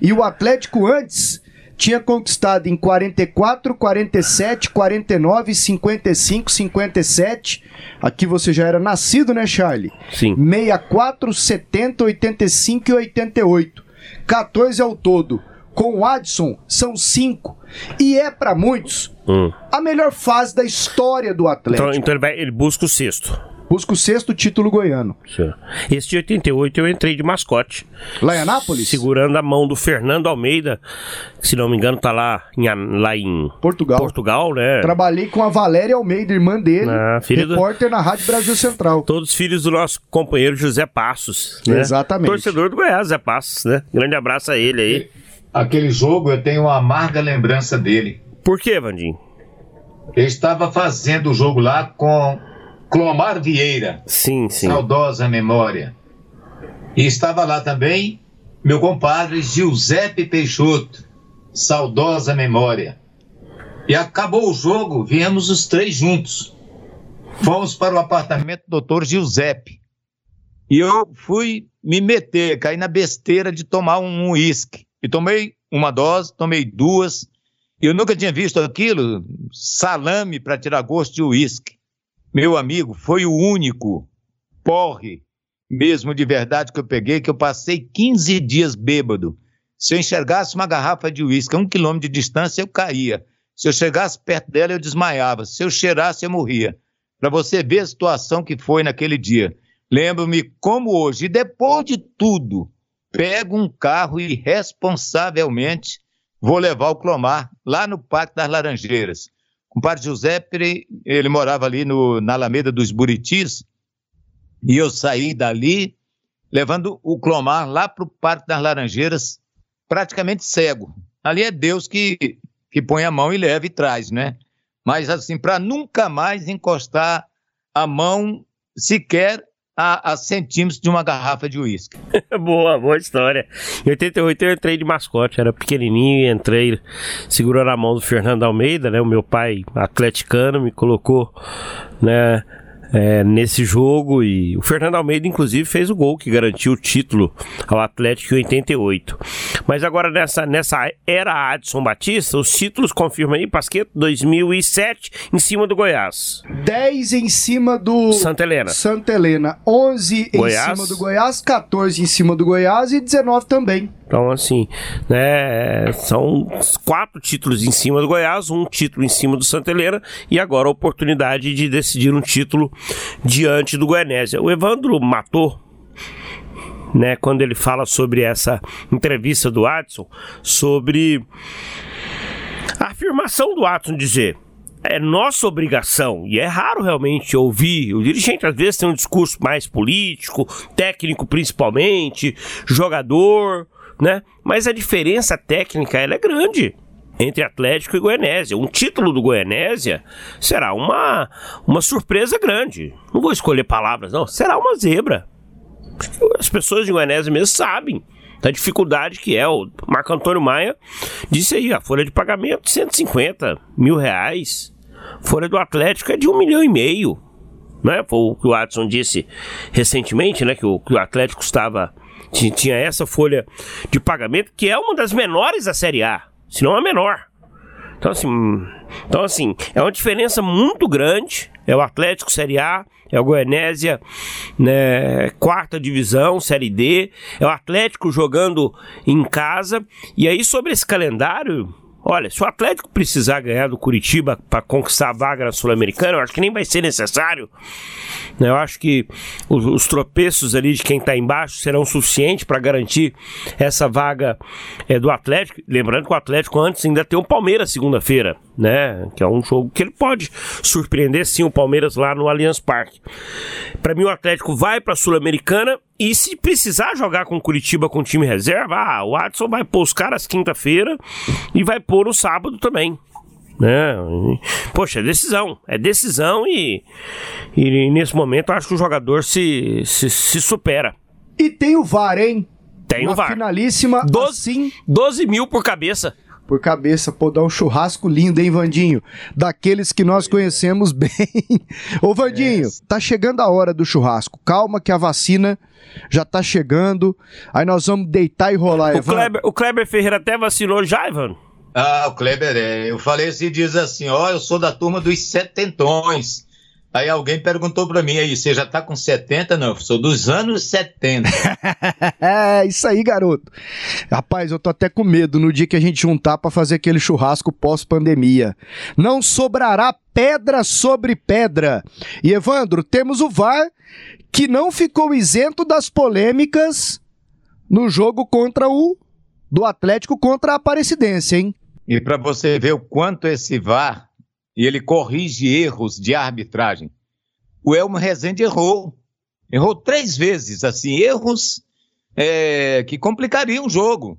e o Atlético antes tinha conquistado em 44, 47, 49, 55, 57. Aqui você já era nascido, né, Charlie? Sim. 64, 70, 85 e 88. 14 ao todo. Com o Adson, são 5. E é para muitos hum. a melhor fase da história do Atlético. Então, então ele, vai, ele busca o sexto. Busca o sexto título goiano. Esse de 88 eu entrei de mascote. Lá em Anápolis? Segurando a mão do Fernando Almeida, que se não me engano tá lá em, lá em Portugal. Portugal, né? Trabalhei com a Valéria Almeida, irmã dele, ah, repórter do... na Rádio Brasil Central. Todos filhos do nosso companheiro José Passos, né? Exatamente. Torcedor do Goiás, José Passos, né? Grande abraço a ele aí. Aquele jogo eu tenho uma amarga lembrança dele. Por quê, Vandinho? Ele estava fazendo o jogo lá com Clomar Vieira. Sim, sim. Saudosa memória. E estava lá também meu compadre Giuseppe Peixoto. Saudosa memória. E acabou o jogo, viemos os três juntos. Fomos para o apartamento do doutor Giuseppe. E eu fui me meter, caí na besteira de tomar um uísque. E tomei uma dose, tomei duas. Eu nunca tinha visto aquilo, salame para tirar gosto de uísque meu amigo, foi o único porre mesmo de verdade que eu peguei, que eu passei 15 dias bêbado. Se eu enxergasse uma garrafa de uísque a um quilômetro de distância, eu caía. Se eu chegasse perto dela, eu desmaiava. Se eu cheirasse, eu morria. Para você ver a situação que foi naquele dia. Lembro-me como hoje, e depois de tudo, pego um carro e responsavelmente vou levar o Clomar lá no Parque das Laranjeiras. O padre Giuseppe, ele morava ali no, na Alameda dos Buritis, e eu saí dali levando o Clomar lá para o Parque das Laranjeiras, praticamente cego. Ali é Deus que, que põe a mão e leva e traz, né? Mas assim, para nunca mais encostar a mão sequer a, a centímetros de uma garrafa de uísque. boa, boa história. Em 88 eu entrei de mascote, era pequenininho e entrei segurando a mão do Fernando Almeida, né? O meu pai atleticano me colocou, né? É, nesse jogo e o Fernando Almeida inclusive fez o gol que garantiu o título ao Atlético em 88. Mas agora nessa, nessa era Adson Batista, os títulos confirmam aí, Pasqueto, 2007 em cima do Goiás. 10 em cima do Santa Helena. Santa Helena, 11 Goiás. em cima do Goiás, 14 em cima do Goiás e 19 também. Então, assim, né, são quatro títulos em cima do Goiás, um título em cima do Santa Helena e agora a oportunidade de decidir um título diante do Goianésia. O Evandro matou né, quando ele fala sobre essa entrevista do Adson, sobre a afirmação do Adson dizer é nossa obrigação, e é raro realmente ouvir, o dirigente às vezes tem um discurso mais político, técnico principalmente, jogador, né? Mas a diferença técnica ela é grande entre Atlético e Goianésia. Um título do Goianésia será uma, uma surpresa grande. Não vou escolher palavras, não. Será uma zebra. As pessoas de Goianésia mesmo sabem da dificuldade que é. O Marco Antônio Maia disse aí, a folha de pagamento 150 mil reais. folha do Atlético é de um milhão e meio. Né? Foi o que o Watson disse recentemente, né? Que o, que o Atlético estava. Tinha essa folha de pagamento, que é uma das menores da Série A, se não a menor. Então, assim, então, assim, é uma diferença muito grande. É o Atlético Série A, é o Goianésia, né, quarta divisão, Série D. É o Atlético jogando em casa. E aí, sobre esse calendário, Olha, se o Atlético precisar ganhar do Curitiba para conquistar a vaga na Sul-Americana, eu acho que nem vai ser necessário. Né? Eu acho que os, os tropeços ali de quem está embaixo serão suficientes para garantir essa vaga é, do Atlético. Lembrando que o Atlético antes ainda tem o Palmeiras segunda-feira, né? Que é um jogo que ele pode surpreender sim o Palmeiras lá no Allianz Parque. Para mim, o Atlético vai para a Sul-Americana e se precisar jogar com Curitiba com time reserva, ah, o Adson vai pôr os caras quinta-feira e vai pôr no sábado também. Né? Poxa, é decisão. É decisão e, e nesse momento acho que o jogador se, se, se supera. E tem o VAR, hein? Tem Uma o VAR. finalíssima 12, assim, 12 mil por cabeça. Por cabeça, pô, dar um churrasco lindo, hein, Vandinho? Daqueles que nós conhecemos bem. Ô, Vandinho, tá chegando a hora do churrasco. Calma que a vacina já tá chegando. Aí nós vamos deitar e rolar, O Evandro. Kleber, o Kleber Ferreira até vacinou já, Ivan? Ah, o Kleber, é. Eu falei assim, diz assim, ó, eu sou da turma dos setentões. Aí alguém perguntou pra mim aí, você já tá com 70? Não, eu sou dos anos 70. É, isso aí, garoto. Rapaz, eu tô até com medo no dia que a gente juntar pra fazer aquele churrasco pós-pandemia. Não sobrará pedra sobre pedra. E Evandro, temos o VAR que não ficou isento das polêmicas no jogo contra o do Atlético contra a Aparecidense, hein? E para você ver o quanto esse VAR, e ele corrige erros de arbitragem. O Elmo Rezende errou. Errou três vezes, assim, erros é, que complicariam o jogo.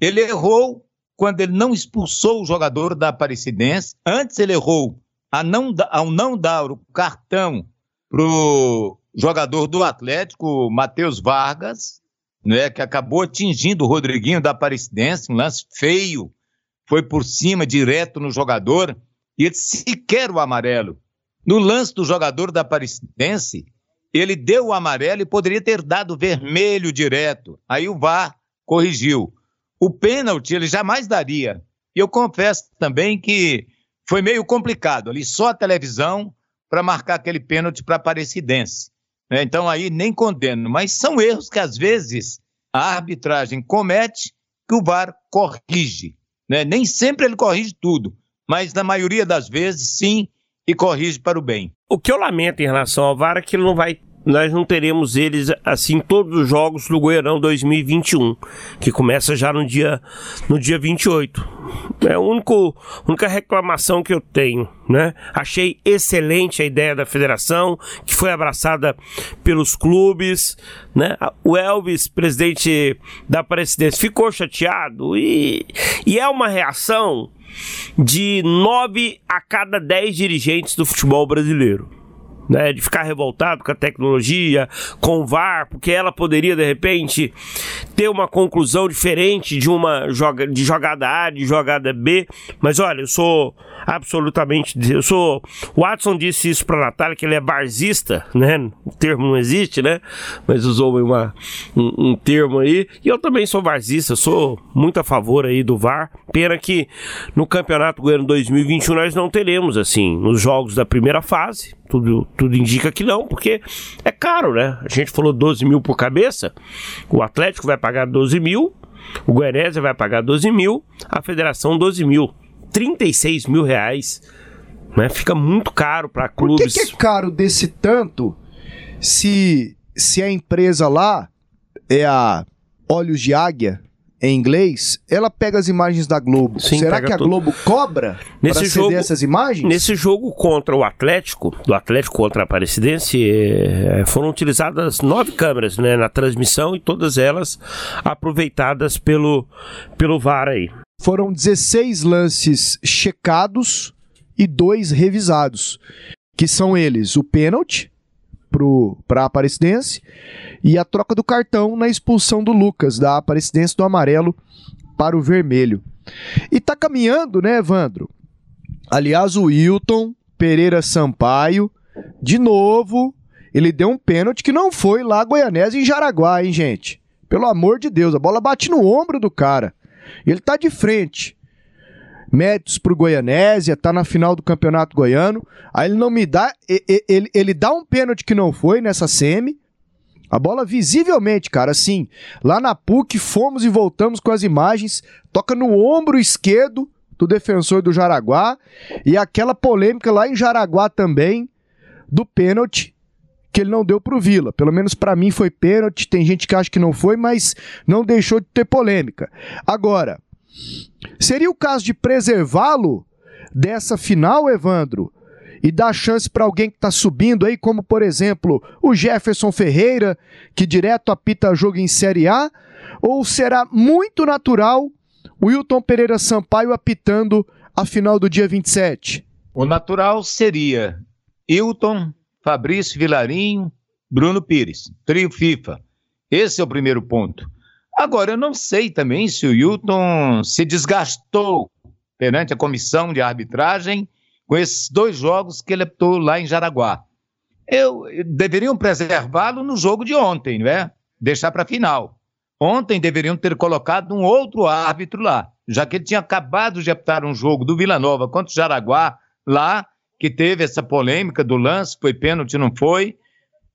Ele errou quando ele não expulsou o jogador da Aparecidense. Antes ele errou a não, ao não dar o cartão pro jogador do Atlético, Matheus Vargas, né, que acabou atingindo o Rodriguinho da Aparecidense, um lance feio, foi por cima, direto no jogador, e ele sequer o amarelo. No lance do jogador da Aparecidense, ele deu o amarelo e poderia ter dado vermelho direto. Aí o VAR corrigiu. O pênalti ele jamais daria. E eu confesso também que foi meio complicado ali, só a televisão para marcar aquele pênalti para a Aparecidense. né? Então aí nem condeno, mas são erros que às vezes a arbitragem comete que o VAR corrige. né? Nem sempre ele corrige tudo, mas na maioria das vezes sim e corrige para o bem. O que eu lamento em relação ao VAR é que ele não vai. Nós não teremos eles assim todos os jogos do Goianão 2021, que começa já no dia no dia 28. É a único, única reclamação que eu tenho, né? Achei excelente a ideia da federação, que foi abraçada pelos clubes, né? O Elvis, presidente da presidência, ficou chateado e, e é uma reação de nove a cada dez dirigentes do futebol brasileiro. Né, de ficar revoltado com a tecnologia, com o VAR, porque ela poderia de repente ter uma conclusão diferente de uma joga, de jogada A, de jogada B. Mas olha, eu sou absolutamente, eu sou. O Watson disse isso para Natália que ele é barzista, né? O termo não existe, né? Mas usou uma, um, um termo aí. E eu também sou barzista, sou muito a favor aí do VAR. Pena que no Campeonato Goiano 2021 nós não teremos assim nos jogos da primeira fase. Tudo, tudo indica que não, porque é caro, né? A gente falou 12 mil por cabeça, o Atlético vai pagar 12 mil, o Goianésia vai pagar 12 mil, a Federação 12 mil. 36 mil reais, né? Fica muito caro para Por que, clubes. que é caro desse tanto se, se a empresa lá é a Olhos de Águia, em inglês, ela pega as imagens da Globo. Sim, Será que a tudo. Globo cobra Nesse jogo- essas imagens? Nesse jogo contra o Atlético, do Atlético contra a Aparecidense, eh, foram utilizadas nove câmeras né, na transmissão e todas elas aproveitadas pelo, pelo VAR aí. Foram 16 lances checados e dois revisados, que são eles o pênalti para a Aparecidense e a troca do cartão na expulsão do Lucas, da Aparecidense do amarelo para o vermelho. E tá caminhando, né, Evandro? Aliás, o Wilton Pereira Sampaio, de novo, ele deu um pênalti que não foi lá Goianese em Jaraguá, hein, gente? Pelo amor de Deus, a bola bate no ombro do cara. Ele tá de frente. Méritos pro Goianésia, tá na final do Campeonato Goiano. Aí ele não me dá. Ele, ele, ele dá um pênalti que não foi nessa semi. A bola visivelmente, cara, assim, lá na PUC fomos e voltamos com as imagens, toca no ombro esquerdo do defensor do Jaraguá e aquela polêmica lá em Jaraguá também do pênalti que ele não deu pro Vila. Pelo menos para mim foi pênalti, tem gente que acha que não foi, mas não deixou de ter polêmica. Agora, seria o caso de preservá-lo dessa final, Evandro? e dar chance para alguém que está subindo aí, como por exemplo o Jefferson Ferreira, que direto apita jogo em Série A? Ou será muito natural o Wilton Pereira Sampaio apitando a final do dia 27? O natural seria Hilton, Fabrício Vilarinho, Bruno Pires, trio FIFA. Esse é o primeiro ponto. Agora, eu não sei também se o Hilton se desgastou perante a comissão de arbitragem com esses dois jogos que ele apitou lá em Jaraguá. Eu, deveriam preservá-lo no jogo de ontem, não é? Deixar para a final. Ontem deveriam ter colocado um outro árbitro lá, já que ele tinha acabado de apitar um jogo do Vila Nova contra o Jaraguá, lá, que teve essa polêmica do lance, foi pênalti, não foi.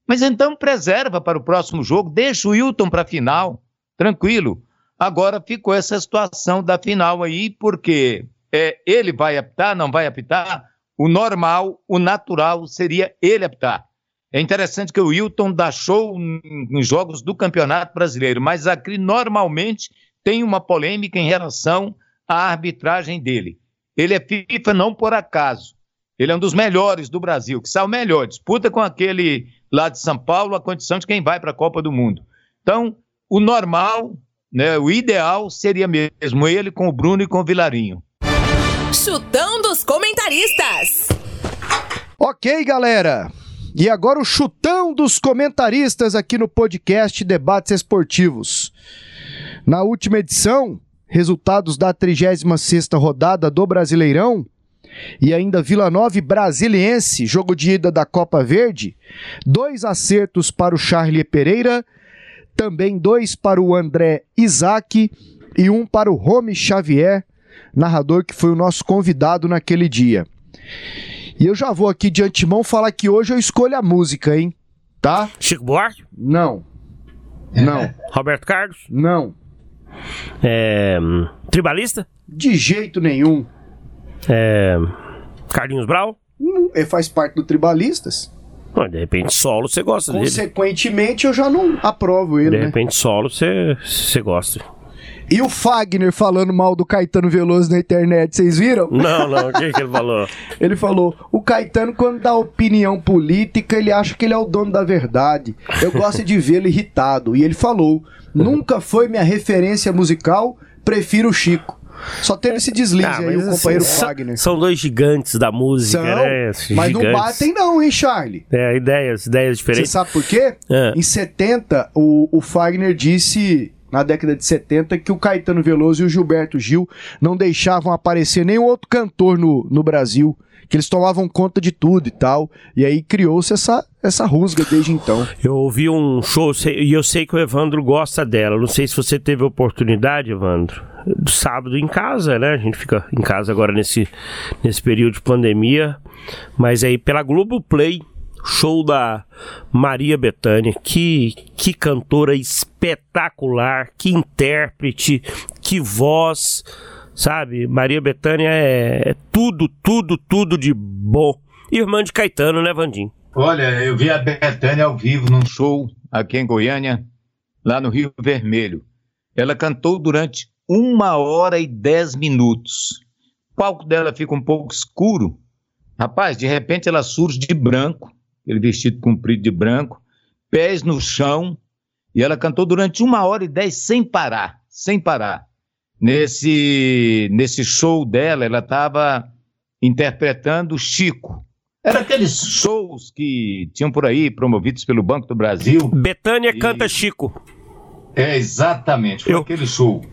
Mas então preserva para o próximo jogo, deixa o Wilton para a final, tranquilo. Agora ficou essa situação da final aí, porque é, ele vai apitar, não vai apitar, o normal, o natural seria ele apitar. É interessante que o Wilton dá show em jogos do Campeonato Brasileiro, mas aqui normalmente tem uma polêmica em relação à arbitragem dele. Ele é FIFA não por acaso. Ele é um dos melhores do Brasil, que sai o melhor. Disputa com aquele lá de São Paulo a condição de quem vai para a Copa do Mundo. Então, o normal, né, o ideal seria mesmo ele com o Bruno e com o Vilarinho. Chutão dos comentaristas. Ok, galera. E agora o chutão dos comentaristas aqui no podcast Debates Esportivos. Na última edição, resultados da 36ª rodada do Brasileirão e ainda Vila Nova e Brasiliense, jogo de ida da Copa Verde, dois acertos para o Charlie Pereira, também dois para o André Isaac e um para o Rome Xavier, narrador que foi o nosso convidado naquele dia. E eu já vou aqui de antemão falar que hoje eu escolho a música, hein? Tá? Chico Buarque? Não. Não. Roberto Carlos? Não. É, tribalista? De jeito nenhum. É, Carlinhos Brau? Hum, ele faz parte do Tribalistas. Bom, de repente solo você gosta dele. Consequentemente eu já não aprovo ele, De né? repente solo você, você gosta. E o Fagner falando mal do Caetano Veloso na internet, vocês viram? Não, não, o que, que ele falou? Ele falou: o Caetano, quando dá opinião política, ele acha que ele é o dono da verdade. Eu gosto de vê-lo irritado. E ele falou: nunca foi minha referência musical, prefiro o Chico. Só teve esse deslize Ah, aí, o companheiro assim, são- Wagner. São dois gigantes da música, São, né? mas não Gigantes. batem, não, hein, Charlie? É, ideias, ideias Você diferentes. sabe por quê? É. Em 70, o, o Fagner disse, na década de 70, que o Caetano Veloso e o Gilberto Gil não deixavam aparecer nenhum outro cantor no, no Brasil, que eles tomavam conta de tudo e tal. E aí criou-se essa, essa rusga desde então. Eu ouvi um show e eu sei que o Evandro gosta dela. Não sei se você teve oportunidade, Evandro. Do sábado em casa, né? A gente fica em casa agora nesse, nesse período de pandemia. Mas aí pela Globo Play, show da Maria Bethânia. Que, que cantora espetacular, que intérprete, que voz. Sabe? Maria Bethânia é, é tudo, tudo, tudo de bom. Irmã de Caetano, né, Vandim? Olha, eu vi a Betânia ao vivo num show aqui em Goiânia, lá no Rio Vermelho. Ela cantou durante uma hora e dez minutos. O palco dela fica um pouco escuro. Rapaz, de repente ela surge de branco, aquele vestido comprido de branco, pés no chão, e ela cantou durante uma hora e dez sem parar, sem parar. Nesse, nesse show dela, ela estava interpretando Chico. Era aqueles shows que tinham por aí, promovidos pelo Banco do Brasil. Betânia E- canta Chico. É, exatamente, foi Eu- aquele show.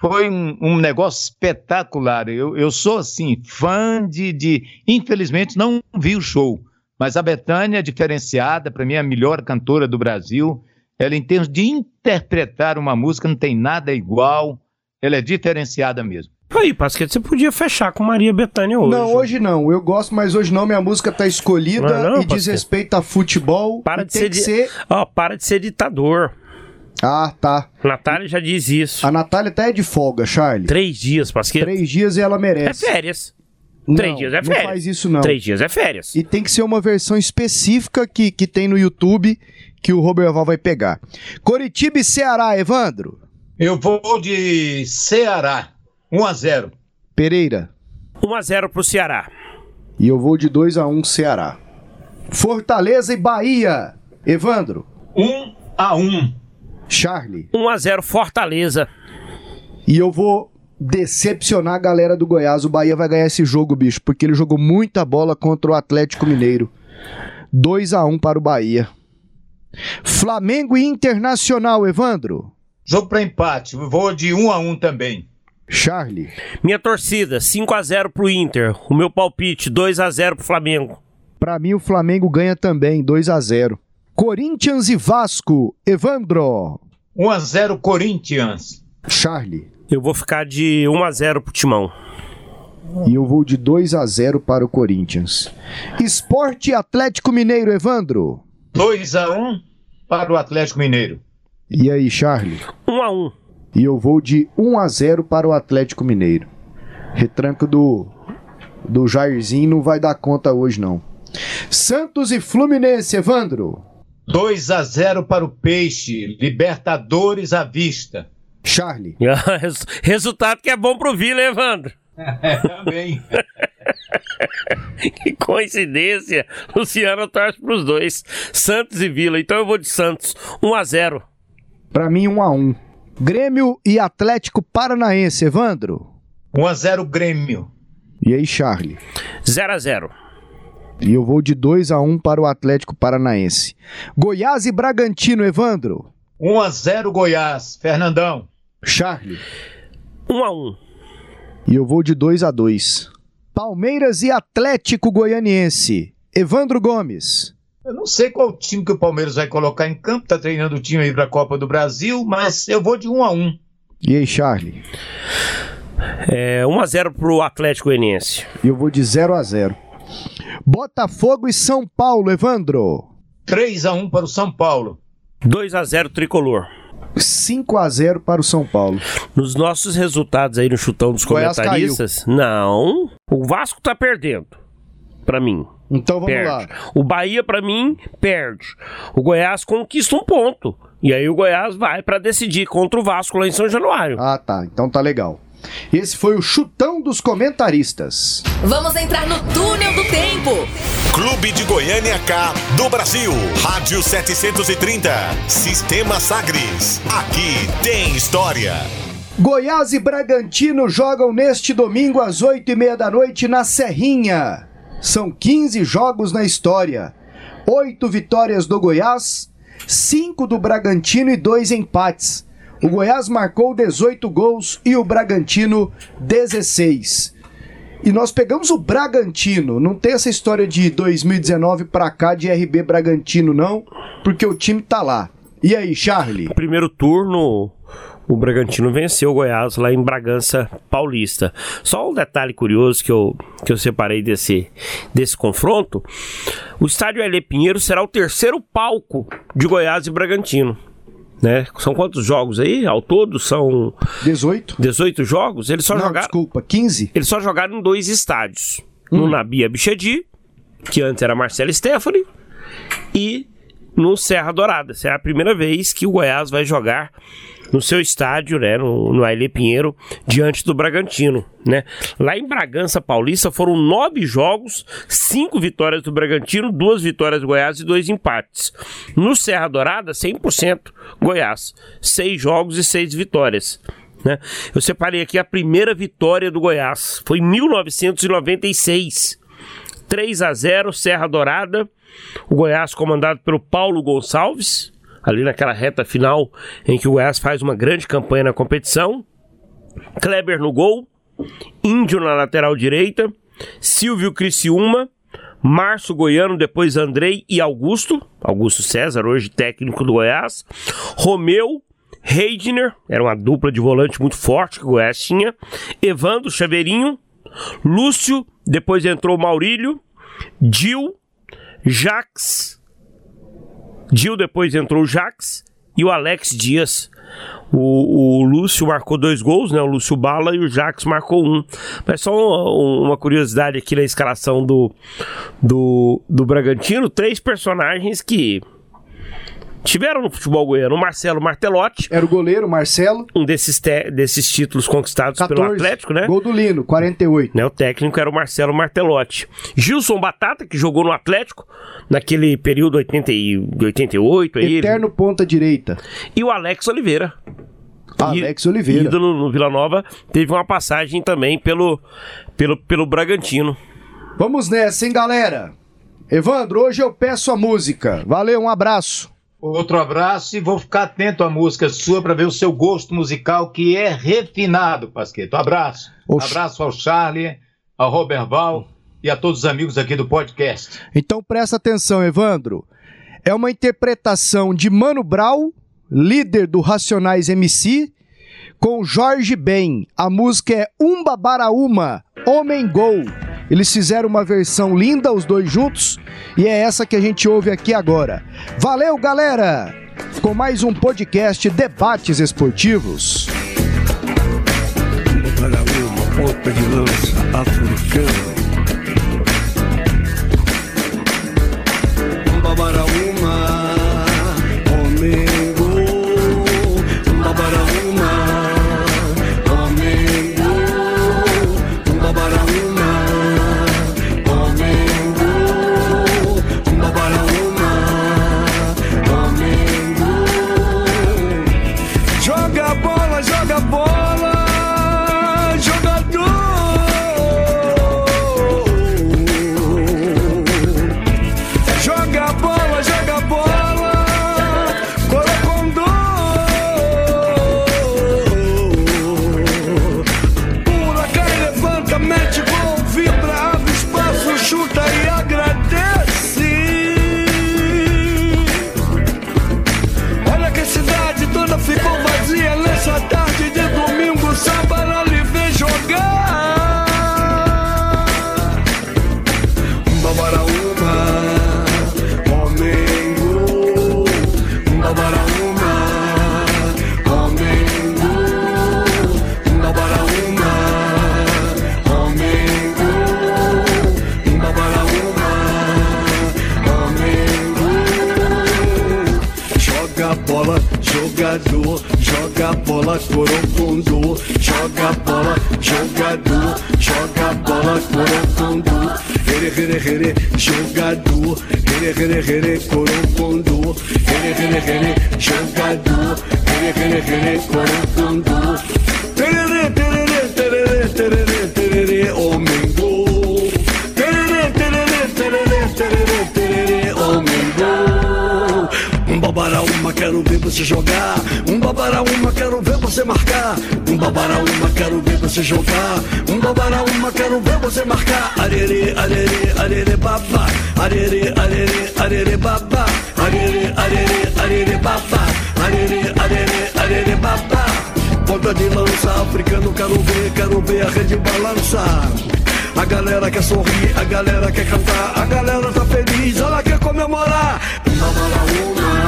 foi um, um negócio espetacular. Eu, eu sou, assim, fã de, de. Infelizmente, não vi o show, mas a Betânia diferenciada, para mim, é a melhor cantora do Brasil. Ela, em termos de interpretar uma música, não tem nada igual. Ela é diferenciada mesmo. Aí, Pasquete, você podia fechar com Maria Bethânia hoje. Não, hoje não. Eu gosto, mas hoje não. Minha música tá escolhida Não, não, e diz respeito a futebol. Para de tem ser, di- ser. Ó, para de ser ditador. Ah, tá. Natália já diz isso. A Natália até é de folga, Charlie. Três dias, Pasquete. Três dias e ela É merece. férias. Não, Três dias é férias. Não faz isso, não. Três dias é férias. E tem que ser uma versão específica que, que tem no YouTube que o Roberval vai pegar. Coritiba e Ceará, Evandro. Eu vou de Ceará, 1 a 0 Pereira. 1x0 pro Ceará. E eu vou de 2 a 1 Ceará. Fortaleza e Bahia. Evandro. 1 a 1 Charlie. 1x0 Fortaleza. E eu vou decepcionar a galera do Goiás. O Bahia vai ganhar esse jogo, bicho, porque ele jogou muita bola contra o Atlético Mineiro. 2 a 1 para o Bahia. Flamengo e Internacional, Evandro. Jogo para empate, vou de 1 a 1 também. Charlie. Minha torcida, 5x0 pro Inter. O meu palpite, 2x0 pro Flamengo. Pra mim, o Flamengo ganha também, 2 a 0 Corinthians e Vasco, Evandro. 1 a 0 Corinthians. Charlie. Eu vou ficar de 1x0 pro Timão. E eu vou de 2 a 0 para o Corinthians. Esporte Atlético Mineiro, Evandro. 2 a 1 para o Atlético Mineiro. E aí, Charlie? 1x1. E eu vou de 1 a 0 para o Atlético Mineiro. Retranco do do Jairzinho não vai dar conta hoje não. Santos e Fluminense, Evandro. 2 a 0 para o Peixe, Libertadores à vista. Charlie. Res- Resultado que é bom pro Vila, hein, Evandro. Também. Que coincidência. Luciano torce pros dois. Santos e Vila. Então eu vou de Santos. 1x0. Pra mim 1 a 1. Grêmio e Atlético Paranaense, Evandro. 1 a 0 Grêmio. E aí, Charlie? 0x0. E eu vou de 2 a 1 para o Atlético Paranaense. Goiás e Bragantino, Evandro. 1 a 0 Goiás. Fernandão. Charlie. 1x1. E eu vou de 2 a 2. Palmeiras e Atlético Goianiense. Evandro Gomes. Eu não sei qual time que o Palmeiras vai colocar em campo, tá treinando o time aí pra Copa do Brasil, mas eu vou de 1 a 1. E aí, Charlie? É 1x0 pro Atlético Goianiense. E eu vou de 0 a 0. Botafogo e São Paulo, Evandro. 3 a 1 para o São Paulo. 2x0 tricolor. 5 a 0 para o São Paulo. Nos nossos resultados aí no chutão dos Goiás comentaristas, não. O Vasco tá perdendo. Pra mim. Então vamos perde. lá. O Bahia, pra mim, perde. O Goiás conquista um ponto. E aí o Goiás vai pra decidir contra o Vasco lá em São Januário. Ah, tá. Então tá legal. Esse foi o chutão dos comentaristas. Vamos entrar no túnel do tempo. Clube de Goiânia K do Brasil. Rádio 730. Sistema Sagres. Aqui tem história. Goiás e Bragantino jogam neste domingo às 8 e meia da noite na Serrinha. São 15 jogos na história. Oito vitórias do Goiás, cinco do Bragantino e dois empates. O Goiás marcou 18 gols e o Bragantino 16. E nós pegamos o Bragantino, não tem essa história de 2019 pra cá de RB Bragantino não, porque o time tá lá. E aí, Charlie? Primeiro turno, o Bragantino venceu o Goiás lá em Bragança Paulista. Só um detalhe curioso que eu, que eu separei desse, desse confronto: o estádio L. Pinheiro será o terceiro palco de Goiás e Bragantino. Né? São quantos jogos aí? Ao todo são 18? 18 jogos. Eles só Não, jogaram. desculpa, 15? Eles só jogaram em dois estádios. No Nabi Abichedi, que antes era Marcelo Stefani, e no Serra Dourada. Essa é a primeira vez que o Goiás vai jogar no seu estádio, né, no, no Ailê Pinheiro, diante do Bragantino, né? Lá em Bragança Paulista foram nove jogos, cinco vitórias do Bragantino, duas vitórias do Goiás e dois empates. No Serra Dourada, 100% Goiás, seis jogos e seis vitórias. Né? Eu separei aqui a primeira vitória do Goiás, foi em 1996. 3 a 0 Serra Dourada. O Goiás comandado pelo Paulo Gonçalves, ali naquela reta final em que o Goiás faz uma grande campanha na competição. Kleber no gol, Índio na lateral direita, Silvio Criciúma, Márcio Goiano, depois Andrei e Augusto, Augusto César, hoje técnico do Goiás, Romeu, Heidner, era uma dupla de volante muito forte que o Goiás tinha, Evandro Chaveirinho, Lúcio, depois entrou Maurílio, Dil, Jax, Dil depois entrou Jax e o Alex Dias. O, o, Lúcio marcou dois gols, né? O Lúcio Bala e o Jax marcou um. Mas só uma, uma curiosidade aqui na escalação do, do, do Bragantino: três personagens que tiveram no futebol goiano o Marcelo Martelotti. Era o goleiro, Marcelo. Um desses, desses títulos conquistados 14, pelo Atlético, né? Gol do Lino, 48. Né, o técnico era o Marcelo Martelotti. Gilson Batata, que jogou no Atlético naquele período 80 e, 88. Aí, Eterno ele... ponta direita. E o Alex Oliveira. Alex Oliveira. Ídolo no Vila Nova. Teve uma passagem também pelo, pelo, pelo Bragantino. Vamos nessa, hein, galera? Evandro, hoje eu peço a música. Valeu, um abraço. Outro abraço e vou ficar atento à música sua para ver o seu gosto musical que é refinado, Pasqueto. Abraço. Oxi. Abraço ao Charlie, ao Robert Val e a todos os amigos aqui do podcast. Então presta atenção, Evandro. É uma interpretação de Mano Brown, líder do Racionais MC, com Jorge Ben. A música é Umba Baraúma, Homem Gol. Eles fizeram uma versão linda, os dois juntos, e é essa que a gente ouve aqui agora. Valeu, galera! Com mais um podcast Debates Esportivos. se jogar. Um gol para uma, quero ver você marcar. Arerê, arerê, arerê, babá. Arerê, arerê, arerê, babá. Arerê, arerê, arerê, babá. Arerê, arerê, arerê, babá. Ponta de lança, africano, quero ver, quero ver a rede balançar. A galera quer sorrir, a galera quer cantar, a galera tá feliz, ela quer comemorar. Uma, uma, uma.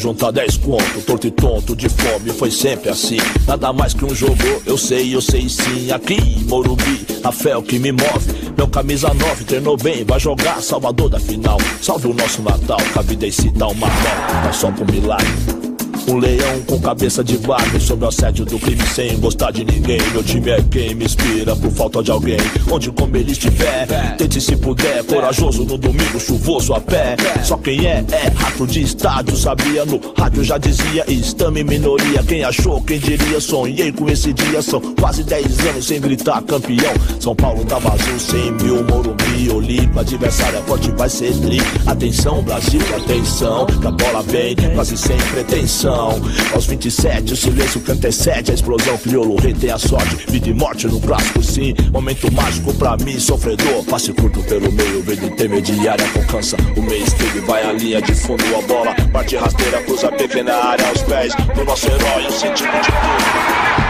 Juntar 10 conto, torto e tonto de fome, foi sempre assim. Nada mais que um jogo, eu sei, eu sei sim. Aqui em Morumbi, a fé é o que me move. Meu camisa 9 treinou bem, vai jogar Salvador da final. Salve o nosso Natal, que a vida esse dá uma nota, mas só pro milagre. Um leão com cabeça de vaca. Sob o assédio do crime sem gostar de ninguém. Meu time é quem me inspira por falta de alguém. Onde como ele estiver, tente se puder. Corajoso no domingo, chuvoso a pé. Só quem é, é rato de estádio Sabia? No rádio já dizia Estame minoria, quem achou, quem diria? Sonhei com esse dia, são quase 10 anos Sem gritar campeão. São Paulo tá vazio, 100 mil Morumbi, adversário é forte, vai ser tri. Atenção Brasil, atenção Da bola vem, quase sem pretensão Aos 27, o silêncio canta A explosão, crioulo, rei tem a sorte. Vida e morte no clássico sim. Momento mágico pra mim, sofredor. Passe curto pelo meio, verde intermediária Alcança o meio esteve, vai a linha de fundo A bola, parte rasteira, cruza pequena área aos pés Do nosso herói, o sentido de tudo